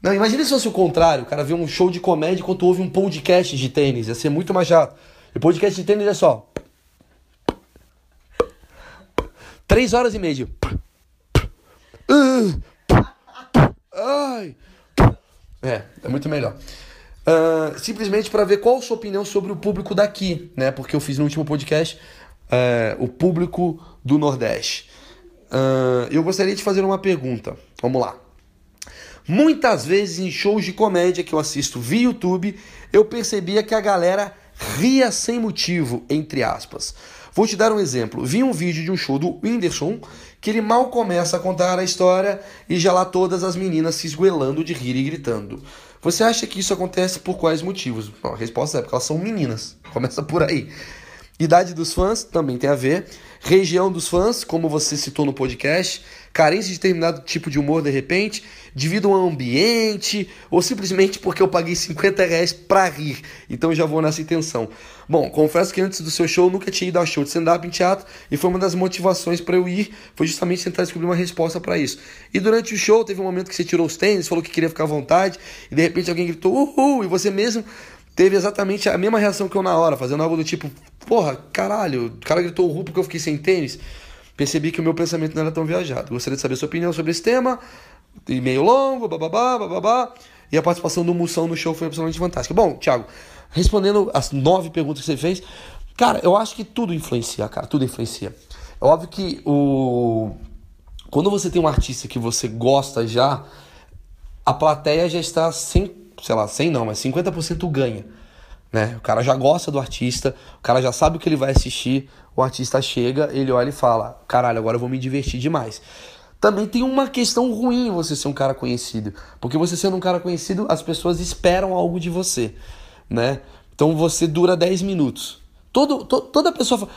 Speaker 1: Não, imagina se fosse o contrário. O cara vê um show de comédia enquanto ouve um podcast de tênis. Ia ser muito mais chato. E podcast de tênis é só. Três horas e meia. Ai. É, é muito melhor. Uh, simplesmente para ver qual a sua opinião sobre o público daqui, né? Porque eu fiz no último podcast uh, o público do Nordeste. Uh, eu gostaria de fazer uma pergunta. Vamos lá. Muitas vezes em shows de comédia que eu assisto via YouTube, eu percebia que a galera ria sem motivo, entre aspas. Vou te dar um exemplo. Vi um vídeo de um show do Whindersson que ele mal começa a contar a história e já lá todas as meninas se esguelando de rir e gritando. Você acha que isso acontece por quais motivos? Bom, a resposta é porque elas são meninas. Começa por aí. Idade dos fãs também tem a ver. Região dos fãs, como você citou no podcast. Carência de determinado tipo de humor de repente. Devido ao ambiente. Ou simplesmente porque eu paguei 50 reais pra rir. Então já vou nessa intenção. Bom, confesso que antes do seu show eu nunca tinha ido ao show de stand-up em teatro e foi uma das motivações para eu ir, foi justamente tentar descobrir uma resposta para isso. E durante o show teve um momento que você tirou os tênis, falou que queria ficar à vontade e de repente alguém gritou uhul e você mesmo teve exatamente a mesma reação que eu na hora, fazendo algo do tipo, porra, caralho, o cara gritou uhul porque eu fiquei sem tênis. Percebi que o meu pensamento não era tão viajado. Gostaria de saber sua opinião sobre esse tema. E-mail longo, bababá, bababá. E a participação do Moção no show foi absolutamente fantástica. Bom, Thiago, respondendo as nove perguntas que você fez, cara, eu acho que tudo influencia, cara, tudo influencia. É óbvio que o quando você tem um artista que você gosta já, a plateia já está sem, sei lá, sem não, mas 50% ganha. Né? O cara já gosta do artista, o cara já sabe o que ele vai assistir, o artista chega, ele olha e fala: caralho, agora eu vou me divertir demais. Também tem uma questão ruim você ser um cara conhecido, porque você sendo um cara conhecido, as pessoas esperam algo de você né? Então você dura 10 minutos. Todo, to, toda pessoa fala,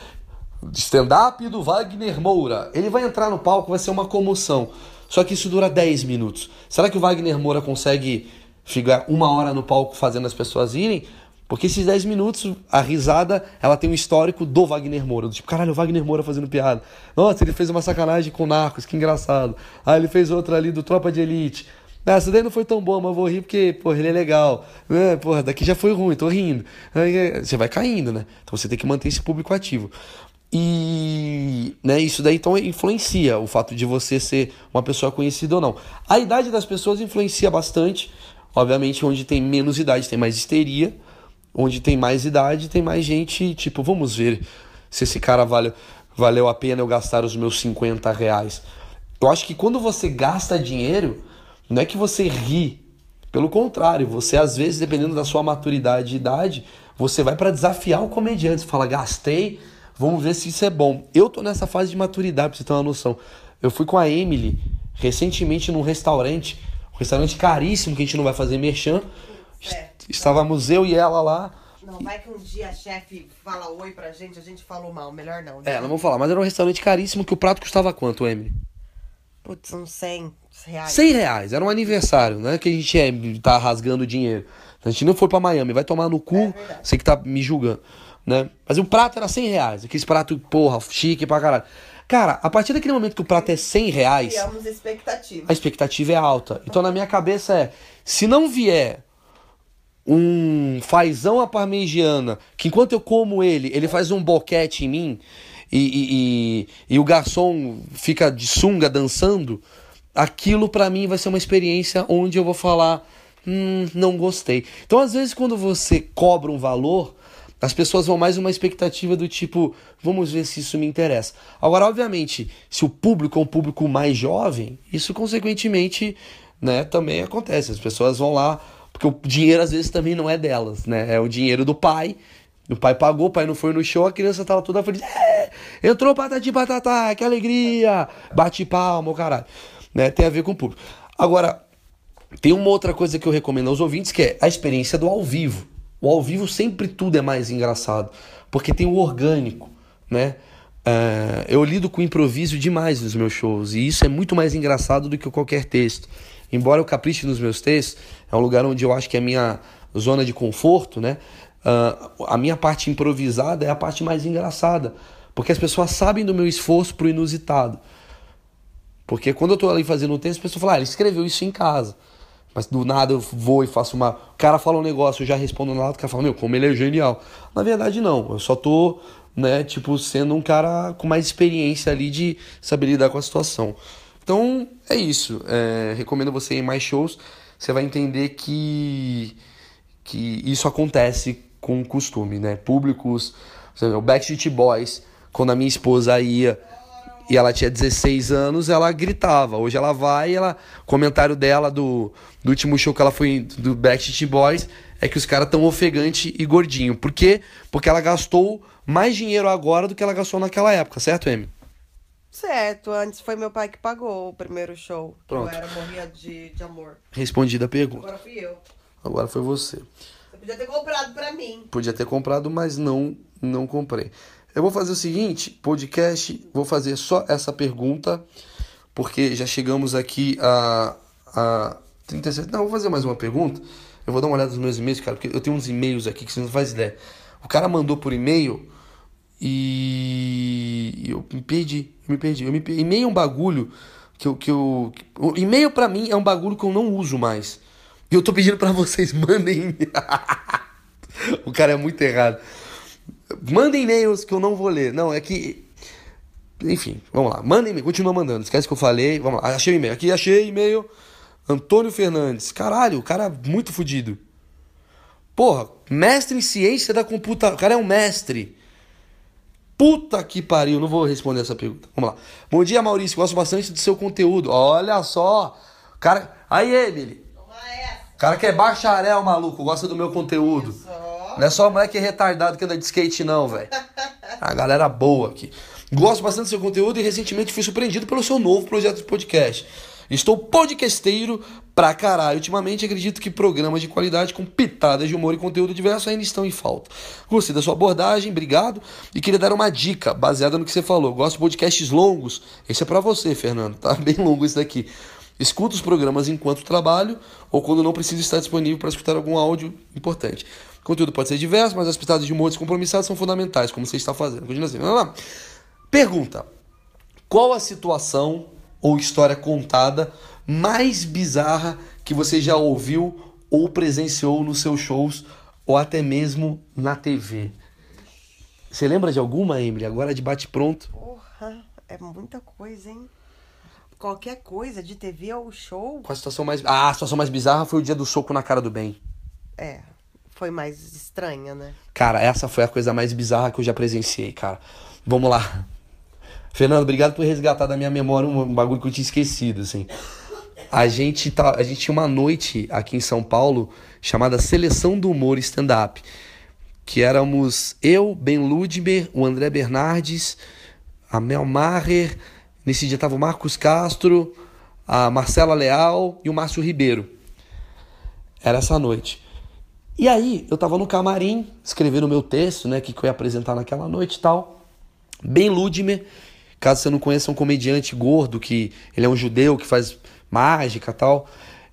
Speaker 1: stand-up do Wagner Moura. Ele vai entrar no palco, vai ser uma comoção. Só que isso dura 10 minutos. Será que o Wagner Moura consegue ficar uma hora no palco fazendo as pessoas irem? Porque esses 10 minutos, a risada, ela tem um histórico do Wagner Moura. Do tipo, caralho, o Wagner Moura fazendo piada. Nossa, ele fez uma sacanagem com Narcos, que engraçado. Ah, ele fez outra ali do Tropa de Elite. Ah, essa daí não foi tão boa, mas eu vou rir porque, porra, ele é legal. É, porra, daqui já foi ruim, tô rindo. Aí, você vai caindo, né? Então você tem que manter esse público ativo. E né, isso daí então influencia o fato de você ser uma pessoa conhecida ou não. A idade das pessoas influencia bastante. Obviamente, onde tem menos idade tem mais histeria. Onde tem mais idade tem mais gente, tipo, vamos ver se esse cara vale, valeu a pena eu gastar os meus 50 reais. eu acho que quando você gasta dinheiro, não é que você ri. Pelo contrário, você às vezes, dependendo da sua maturidade e idade, você vai para desafiar o comediante. Você fala, gastei, vamos ver se isso é bom. Eu tô nessa fase de maturidade, pra você ter uma noção. Eu fui com a Emily recentemente num restaurante, um restaurante caríssimo que a gente não vai fazer merchan.
Speaker 2: É.
Speaker 1: Estávamos eu e ela lá.
Speaker 2: Não, vai que um dia a chefe fala oi pra gente, a gente falou mal. Melhor não.
Speaker 1: É, não vou falar, mas era um restaurante caríssimo que o prato custava quanto, Emily?
Speaker 2: Putz, uns 100 reais.
Speaker 1: 100 reais, era um aniversário, não é que a gente é, tá rasgando dinheiro. A gente não foi pra Miami, vai tomar no cu,
Speaker 2: É
Speaker 1: você que tá me julgando, né? Mas o prato era 100 reais, aqueles prato, porra, chique pra caralho. Cara, a partir daquele momento que o prato é 100 reais,
Speaker 2: Criamos expectativa.
Speaker 1: a expectativa é alta. Então na minha cabeça é, se não vier um fazão à parmegiana, que enquanto eu como ele, ele faz um boquete em mim, e, e, e, e o garçom fica de sunga dançando, aquilo pra mim vai ser uma experiência onde eu vou falar, hum, não gostei. Então às vezes quando você cobra um valor, as pessoas vão mais uma expectativa do tipo, vamos ver se isso me interessa. Agora, obviamente, se o público é um público mais jovem, isso consequentemente, né, também acontece. As pessoas vão lá, porque o dinheiro às vezes também não é delas, né? É o dinheiro do pai. O pai pagou, o pai não foi no show, a criança tava toda feliz. É, entrou patati patatá, que alegria! Bate palma, o caralho. Né? Tem a ver com o público. Agora, tem uma outra coisa que eu recomendo aos ouvintes, que é a experiência do ao vivo. O ao vivo sempre tudo é mais engraçado, porque tem o orgânico, né? É, eu lido com improviso demais nos meus shows, e isso é muito mais engraçado do que qualquer texto. Embora eu capriche nos meus textos, é um lugar onde eu acho que é a minha zona de conforto, né? Ah, a minha parte improvisada é a parte mais engraçada, porque as pessoas sabem do meu esforço pro inusitado. Porque quando eu tô ali fazendo um texto, a pessoa fala, ah, ele escreveu isso em casa. Mas do nada eu vou e faço uma. O cara fala um negócio, eu já respondo no lado, o cara fala, meu, como ele é genial. Na verdade, não. Eu só tô, né, tipo, sendo um cara com mais experiência ali de saber lidar com a situação. Então, é isso. É, recomendo você ir em mais shows. Você vai entender que, que isso acontece com costume, né? Públicos, o Backstreet Boys, quando a minha esposa ia e ela tinha 16 anos, ela gritava. Hoje ela vai e ela. O comentário dela do, do último show que ela foi do Backstreet Boys é que os caras tão ofegante e gordinho. Por quê? Porque ela gastou mais dinheiro agora do que ela gastou naquela época, certo, Amy?
Speaker 2: Certo, antes foi meu pai que pagou o primeiro show.
Speaker 1: Pronto.
Speaker 2: Eu era morria de, de amor.
Speaker 1: Respondida a pergunta.
Speaker 2: Agora fui eu.
Speaker 1: Agora foi você.
Speaker 2: Você podia ter comprado pra mim.
Speaker 1: Podia ter comprado, mas não, não comprei. Eu vou fazer o seguinte, podcast, vou fazer só essa pergunta, porque já chegamos aqui a, a 37. Não, vou fazer mais uma pergunta. Eu vou dar uma olhada nos meus e-mails, cara, porque eu tenho uns e-mails aqui que você não faz ideia. O cara mandou por e-mail e eu me perdi, eu me perdi. Eu me perdi. E-mail é um bagulho que eu, que eu... o E-mail pra mim é um bagulho que eu não uso mais. E eu tô pedindo pra vocês, mandem... o cara é muito errado. Mandem e-mails que eu não vou ler. Não, é que. Enfim, vamos lá. Mandem e-mail, continua mandando. Esquece que eu falei. Vamos lá. Achei o e-mail. Aqui achei e-mail. Antônio Fernandes. Caralho, o cara é muito fodido. Porra, mestre em ciência da computação. O cara é um mestre. Puta que pariu. Não vou responder essa pergunta. Vamos lá. Bom dia, Maurício. Gosto bastante do seu conteúdo. Olha só. Cara. Aí, Emily.
Speaker 2: Toma essa.
Speaker 1: O cara que é bacharel, maluco. Gosta do meu conteúdo.
Speaker 2: Só.
Speaker 1: Não é só moleque retardado que anda de skate, não, velho. A galera boa aqui. Gosto bastante do seu conteúdo e recentemente fui surpreendido pelo seu novo projeto de podcast. Estou podcasteiro pra caralho. Ultimamente acredito que programas de qualidade com pitadas de humor e conteúdo diverso ainda estão em falta. Gostei da sua abordagem, obrigado. E queria dar uma dica baseada no que você falou. Gosto de podcasts longos. Esse é pra você, Fernando. Tá bem longo esse daqui. Escuto os programas enquanto trabalho ou quando não preciso estar disponível para escutar algum áudio importante. Conteúdo pode ser diverso, mas as pitadas de humor descompromissadas são fundamentais, como você está fazendo. Continua assim. Vamos lá. Pergunta: Qual a situação ou história contada mais bizarra que você já ouviu ou presenciou nos seus shows ou até mesmo na TV? Você lembra de alguma, Emily? Agora de bate-pronto.
Speaker 2: Porra, é muita coisa, hein? Qualquer coisa, de TV ou show,
Speaker 1: Qual a situação mais. Ah, a situação mais bizarra foi o dia do soco na cara do bem.
Speaker 2: é, foi mais estranha, né?
Speaker 1: Cara, essa foi a coisa mais bizarra que eu já presenciei, cara. Vamos lá. Fernando, obrigado por resgatar da minha memória um bagulho que eu tinha esquecido, assim. A gente, tá, a gente tinha uma noite aqui em São Paulo chamada Seleção do Humor Stand-Up. Que éramos eu, Ben Ludmer, o André Bernardes, a Mel Maher, nesse dia tava o Marcos Castro, a Marcela Leal e o Márcio Ribeiro. Era essa noite. E aí, eu tava no camarim, escrevendo o meu texto, né, que eu ia apresentar naquela noite e tal. Ben Ludmer Caso você não conheça, é um comediante gordo, que ele é um judeu que faz mágica tal.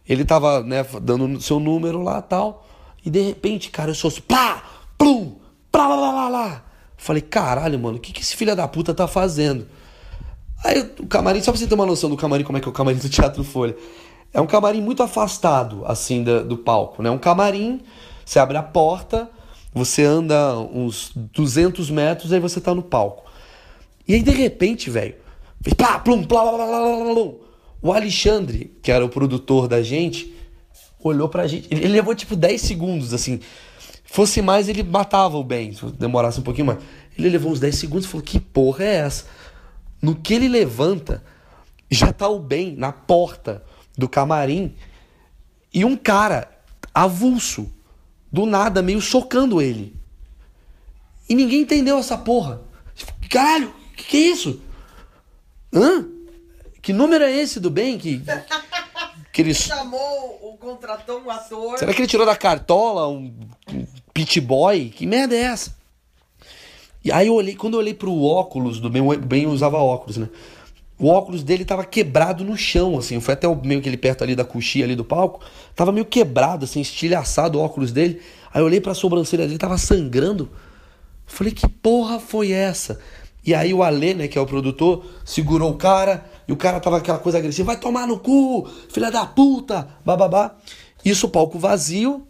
Speaker 1: Ele tava, né, dando seu número lá tal. E de repente, cara, eu sou assim, plá, plum, plá, lá, lá, lá, lá. Falei, caralho, mano, o que, que esse filho da puta tá fazendo? Aí o camarim, só pra você ter uma noção do camarim, como é que é o camarim do Teatro Folha. É um camarim muito afastado, assim, do, do palco, né? Um camarim, você abre a porta, você anda uns 200 metros, aí você tá no palco. E aí, de repente, velho, plá, plum, plá, plá, plá, plá, plá, O Alexandre, que era o produtor da gente, olhou pra gente. Ele levou tipo 10 segundos, assim. Fosse mais, ele matava o bem, se demorasse um pouquinho mais. Ele levou uns 10 segundos e falou: Que porra é essa? No que ele levanta, já tá o bem na porta do camarim e um cara avulso, do nada, meio socando ele. E ninguém entendeu essa porra. Caralho, que, que é isso? Hã? Que número é esse do bem? Que,
Speaker 2: que ele chamou, o contratou um ator.
Speaker 1: Será que ele tirou da cartola um, um pit boy? Que merda é essa? E aí eu olhei, quando eu olhei pro óculos do bem, o bem usava óculos, né? O óculos dele tava quebrado no chão, assim. Foi até meio que ele perto ali da coxia ali do palco. Tava meio quebrado, assim, estilhaçado o óculos dele. Aí eu olhei pra sobrancelha dele, tava sangrando. Falei, que porra foi essa? E aí o Alê, né, que é o produtor, segurou o cara, e o cara tava aquela coisa agressiva, vai tomar no cu, filha da puta, bababá. Isso, palco vazio,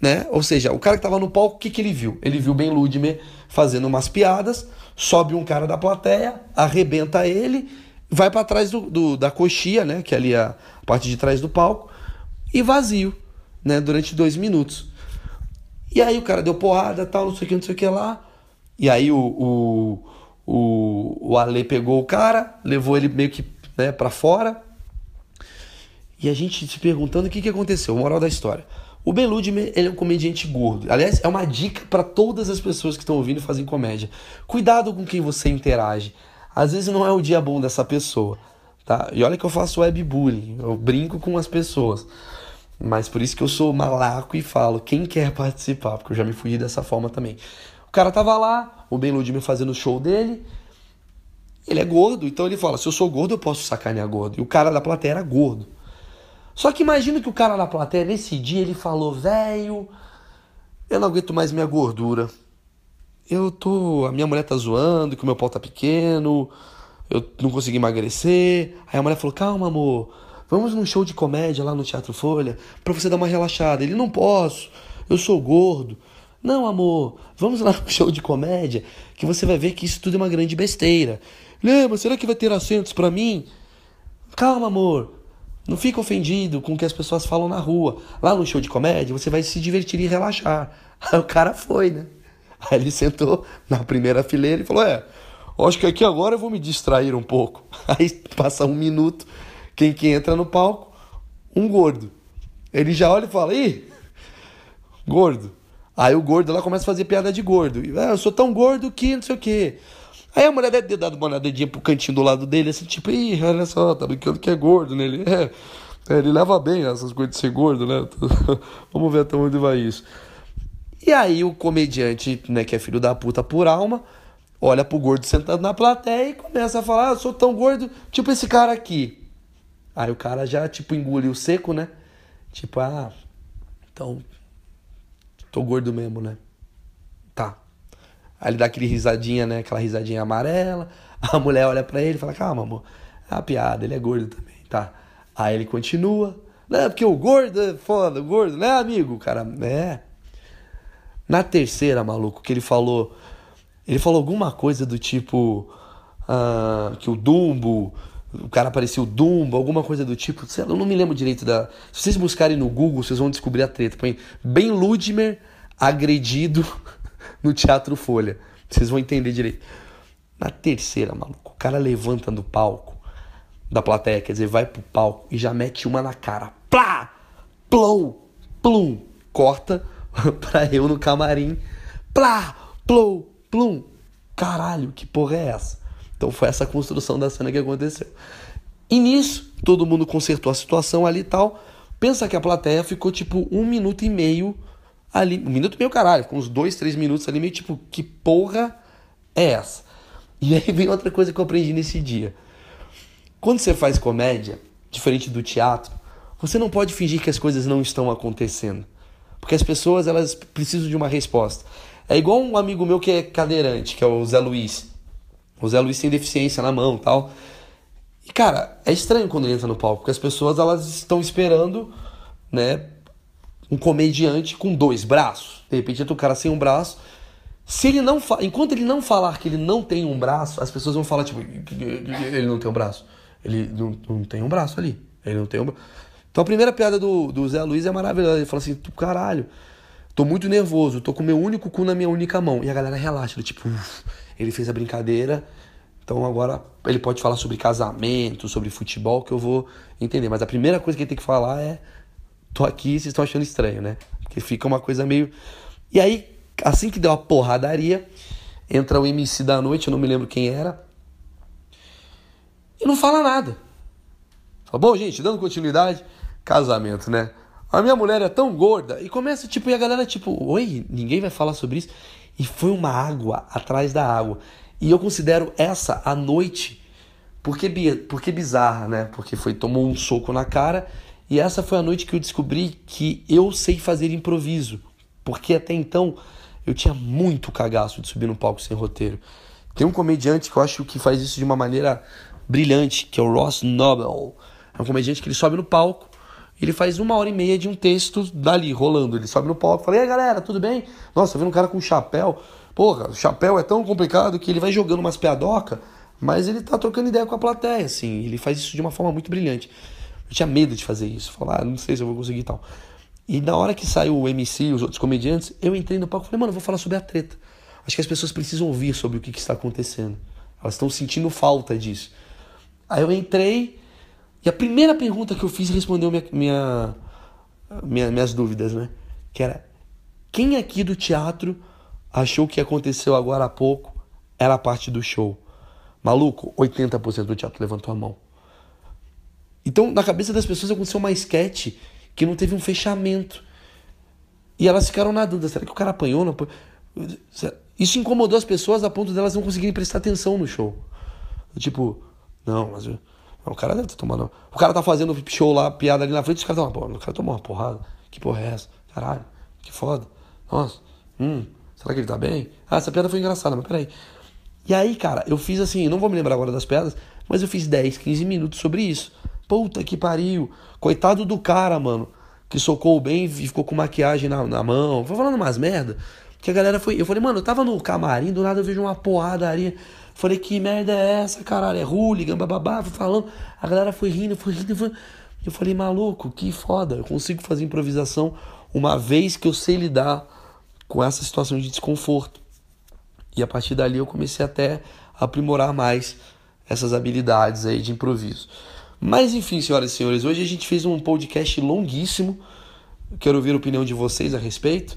Speaker 1: né? Ou seja, o cara que tava no palco, o que, que ele viu? Ele viu Ben Ludmer fazendo umas piadas, sobe um cara da plateia, arrebenta ele, vai para trás do, do, da coxia, né? Que é ali a parte de trás do palco, e vazio, né? Durante dois minutos. E aí o cara deu porrada, tal, não sei o que, não sei o que lá. E aí o, o o, o Ale pegou o cara, levou ele meio que né, para fora. E a gente se perguntando o que, que aconteceu. Moral da história. O Ben Ludmer, ele é um comediante gordo. Aliás, é uma dica para todas as pessoas que estão ouvindo e fazem comédia. Cuidado com quem você interage. Às vezes não é o dia bom dessa pessoa, tá? E olha que eu faço webbullying, eu brinco com as pessoas. Mas por isso que eu sou malaco e falo, quem quer participar, porque eu já me fui dessa forma também. O cara tava lá, o Ben Ludmer fazendo o show dele. Ele é gordo, então ele fala: se eu sou gordo, eu posso sacanear gordo. E o cara da plateia era gordo. Só que imagina que o cara da plateia, nesse dia, ele falou: velho, eu não aguento mais minha gordura. Eu tô. A minha mulher tá zoando, que o meu pau tá pequeno, eu não consegui emagrecer. Aí a mulher falou: calma, amor, vamos num show de comédia lá no Teatro Folha pra você dar uma relaxada. Ele: não posso, eu sou gordo. Não, amor, vamos lá no show de comédia que você vai ver que isso tudo é uma grande besteira. Lembra, será que vai ter assentos para mim? Calma, amor. Não fica ofendido com o que as pessoas falam na rua. Lá no show de comédia você vai se divertir e relaxar. Aí o cara foi, né? Aí ele sentou na primeira fileira e falou: É, acho que aqui agora eu vou me distrair um pouco. Aí passa um minuto, quem que entra no palco? Um gordo. Ele já olha e fala: Ih, gordo. Aí o gordo lá começa a fazer piada de gordo. Ah, eu sou tão gordo que não sei o quê. Aí a mulher deve ter dado uma nadadinha pro cantinho do lado dele, assim, tipo, ih, olha só, tá brincando que é gordo, né? Ele, é, é ele leva bem essas coisas de ser gordo, né? Vamos ver até onde vai isso. E aí o comediante, né, que é filho da puta por alma, olha pro gordo sentado na plateia e começa a falar, ah, eu sou tão gordo, tipo esse cara aqui. Aí o cara já, tipo, engoliu seco, né? Tipo, ah, então Tô gordo mesmo, né? Aí ele dá aquele risadinha, né? Aquela risadinha amarela. A mulher olha para ele e fala: Calma, amor. É uma piada, ele é gordo também, tá? Aí ele continua. Não, porque o gordo é foda, o gordo, né, amigo? Cara, é. Na terceira, maluco, que ele falou. Ele falou alguma coisa do tipo. Uh, que o Dumbo o cara parecia o Dumbo, alguma coisa do tipo. Eu não me lembro direito da. Se vocês buscarem no Google, vocês vão descobrir a treta. Põe Ben Ludmer agredido no Teatro Folha. Vocês vão entender direito. Na terceira, maluco. cara levanta do palco, da plateia, quer dizer, vai pro palco e já mete uma na cara. Plá! Plou! Plum! Corta pra eu no camarim. Plá! Plou! Plum! Caralho, que porra é essa? Então foi essa construção da cena que aconteceu. E nisso, todo mundo consertou a situação ali e tal. Pensa que a plateia ficou tipo um minuto e meio ali. Um minuto meio, caralho. Ficou uns dois, três minutos ali, meio tipo, que porra é essa? E aí vem outra coisa que eu aprendi nesse dia. Quando você faz comédia, diferente do teatro, você não pode fingir que as coisas não estão acontecendo. Porque as pessoas, elas precisam de uma resposta. É igual um amigo meu que é cadeirante, que é o Zé Luiz. O Zé Luiz tem deficiência na mão tal. E, cara, é estranho quando ele entra no palco, porque as pessoas elas estão esperando, né, um comediante com dois braços. De repente entra o cara sem um braço. Se ele não fa... enquanto ele não falar que ele não tem um braço, as pessoas vão falar tipo, ele não tem um braço. Ele não, não tem um braço ali. Ele não tem um Então a primeira piada do, do Zé Luiz é maravilhosa. Ele fala assim: caralho, tô muito nervoso, tô com meu único cu na minha única mão. E a galera relaxa, ele, tipo, uf, ele fez a brincadeira então agora ele pode falar sobre casamento, sobre futebol, que eu vou entender. Mas a primeira coisa que ele tem que falar é: tô aqui, vocês estão achando estranho, né? Porque fica uma coisa meio. E aí, assim que deu a porradaria, entra o MC da noite, eu não me lembro quem era, e não fala nada. Fala, bom, gente, dando continuidade, casamento, né? A minha mulher é tão gorda. E começa, tipo, e a galera, tipo, oi, ninguém vai falar sobre isso. E foi uma água atrás da água. E eu considero essa a noite porque, porque bizarra, né? Porque foi tomou um soco na cara e essa foi a noite que eu descobri que eu sei fazer improviso. Porque até então eu tinha muito cagaço de subir no palco sem roteiro. Tem um comediante que eu acho que faz isso de uma maneira brilhante, que é o Ross Noble. É um comediante que ele sobe no palco, ele faz uma hora e meia de um texto dali, rolando. Ele sobe no palco e fala: E aí galera, tudo bem? Nossa, vendo um cara com chapéu. Porra, o chapéu é tão complicado que ele vai jogando umas piadoca, mas ele tá trocando ideia com a plateia, assim. Ele faz isso de uma forma muito brilhante. Eu tinha medo de fazer isso, falar, ah, não sei se eu vou conseguir e tal. E na hora que saiu o MC e os outros comediantes, eu entrei no palco e falei, mano, eu vou falar sobre a treta. Acho que as pessoas precisam ouvir sobre o que, que está acontecendo. Elas estão sentindo falta disso. Aí eu entrei e a primeira pergunta que eu fiz respondeu minha, minha, minha, minhas dúvidas, né? Que era: quem aqui do teatro achou que aconteceu agora há pouco era parte do show. Maluco, 80% do teatro levantou a mão. Então, na cabeça das pessoas aconteceu uma sketch que não teve um fechamento. E elas ficaram na dúvida: será que o cara apanhou? Não? Isso incomodou as pessoas a ponto delas não conseguirem prestar atenção no show. Tipo, não, mas o cara deve ter tomado. O cara tá fazendo show lá, piada ali na frente, os caras estão uma O cara tomou uma porrada. Que porra é essa? Caralho, que foda. Nossa, hum. Será que ele tá bem? Ah, essa piada foi engraçada, mas peraí. E aí, cara, eu fiz assim, não vou me lembrar agora das piadas, mas eu fiz 10, 15 minutos sobre isso. Puta que pariu. Coitado do cara, mano, que socou bem e ficou com maquiagem na, na mão. Foi falando umas merda. Que a galera foi. Eu falei, mano, eu tava no camarim, do nada eu vejo uma porradaria. Falei, que merda é essa, caralho? É hooligan, bababá, fui falando. A galera foi rindo, foi rindo, foi. Eu falei, maluco, que foda. Eu consigo fazer improvisação uma vez que eu sei lidar com essa situação de desconforto. E a partir dali eu comecei até a aprimorar mais essas habilidades aí de improviso. Mas enfim, senhoras e senhores, hoje a gente fez um podcast longuíssimo. Quero ouvir a opinião de vocês a respeito.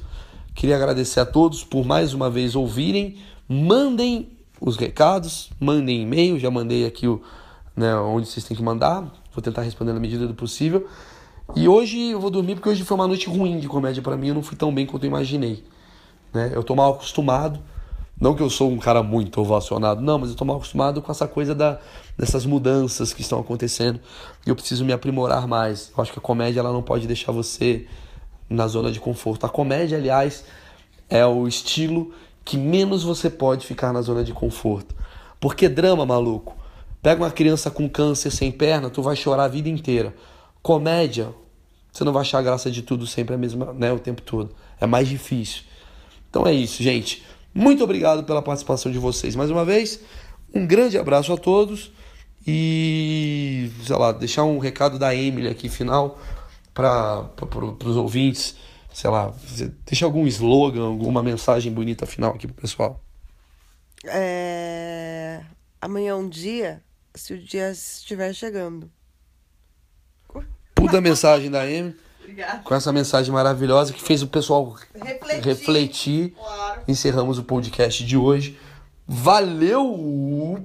Speaker 1: Queria agradecer a todos por mais uma vez ouvirem. Mandem os recados, mandem e-mail, já mandei aqui o, né, onde vocês têm que mandar. Vou tentar responder na medida do possível. E hoje eu vou dormir porque hoje foi uma noite ruim de comédia para mim, eu não fui tão bem quanto eu imaginei. Né? Eu tô mal acostumado. Não que eu sou um cara muito ovacionado, não, mas eu tô mal acostumado com essa coisa da, dessas mudanças que estão acontecendo e eu preciso me aprimorar mais. Eu acho que a comédia ela não pode deixar você na zona de conforto. A comédia, aliás, é o estilo que menos você pode ficar na zona de conforto. Porque drama, maluco. Pega uma criança com câncer sem perna, tu vai chorar a vida inteira. Comédia, você não vai achar graça de tudo sempre a mesma, né, o tempo todo. É mais difícil. Então é isso, gente. Muito obrigado pela participação de vocês mais uma vez. Um grande abraço a todos e, sei lá, deixar um recado da Emily aqui final para os ouvintes, sei lá, deixar algum slogan, alguma mensagem bonita final aqui pro pessoal.
Speaker 2: É... amanhã é um dia se o dia estiver chegando.
Speaker 1: Puta mensagem da Amy.
Speaker 2: Obrigada.
Speaker 1: Com essa mensagem maravilhosa que fez o pessoal
Speaker 2: Refletir.
Speaker 1: refletir.
Speaker 2: Claro.
Speaker 1: Encerramos o podcast de hoje. Valeu!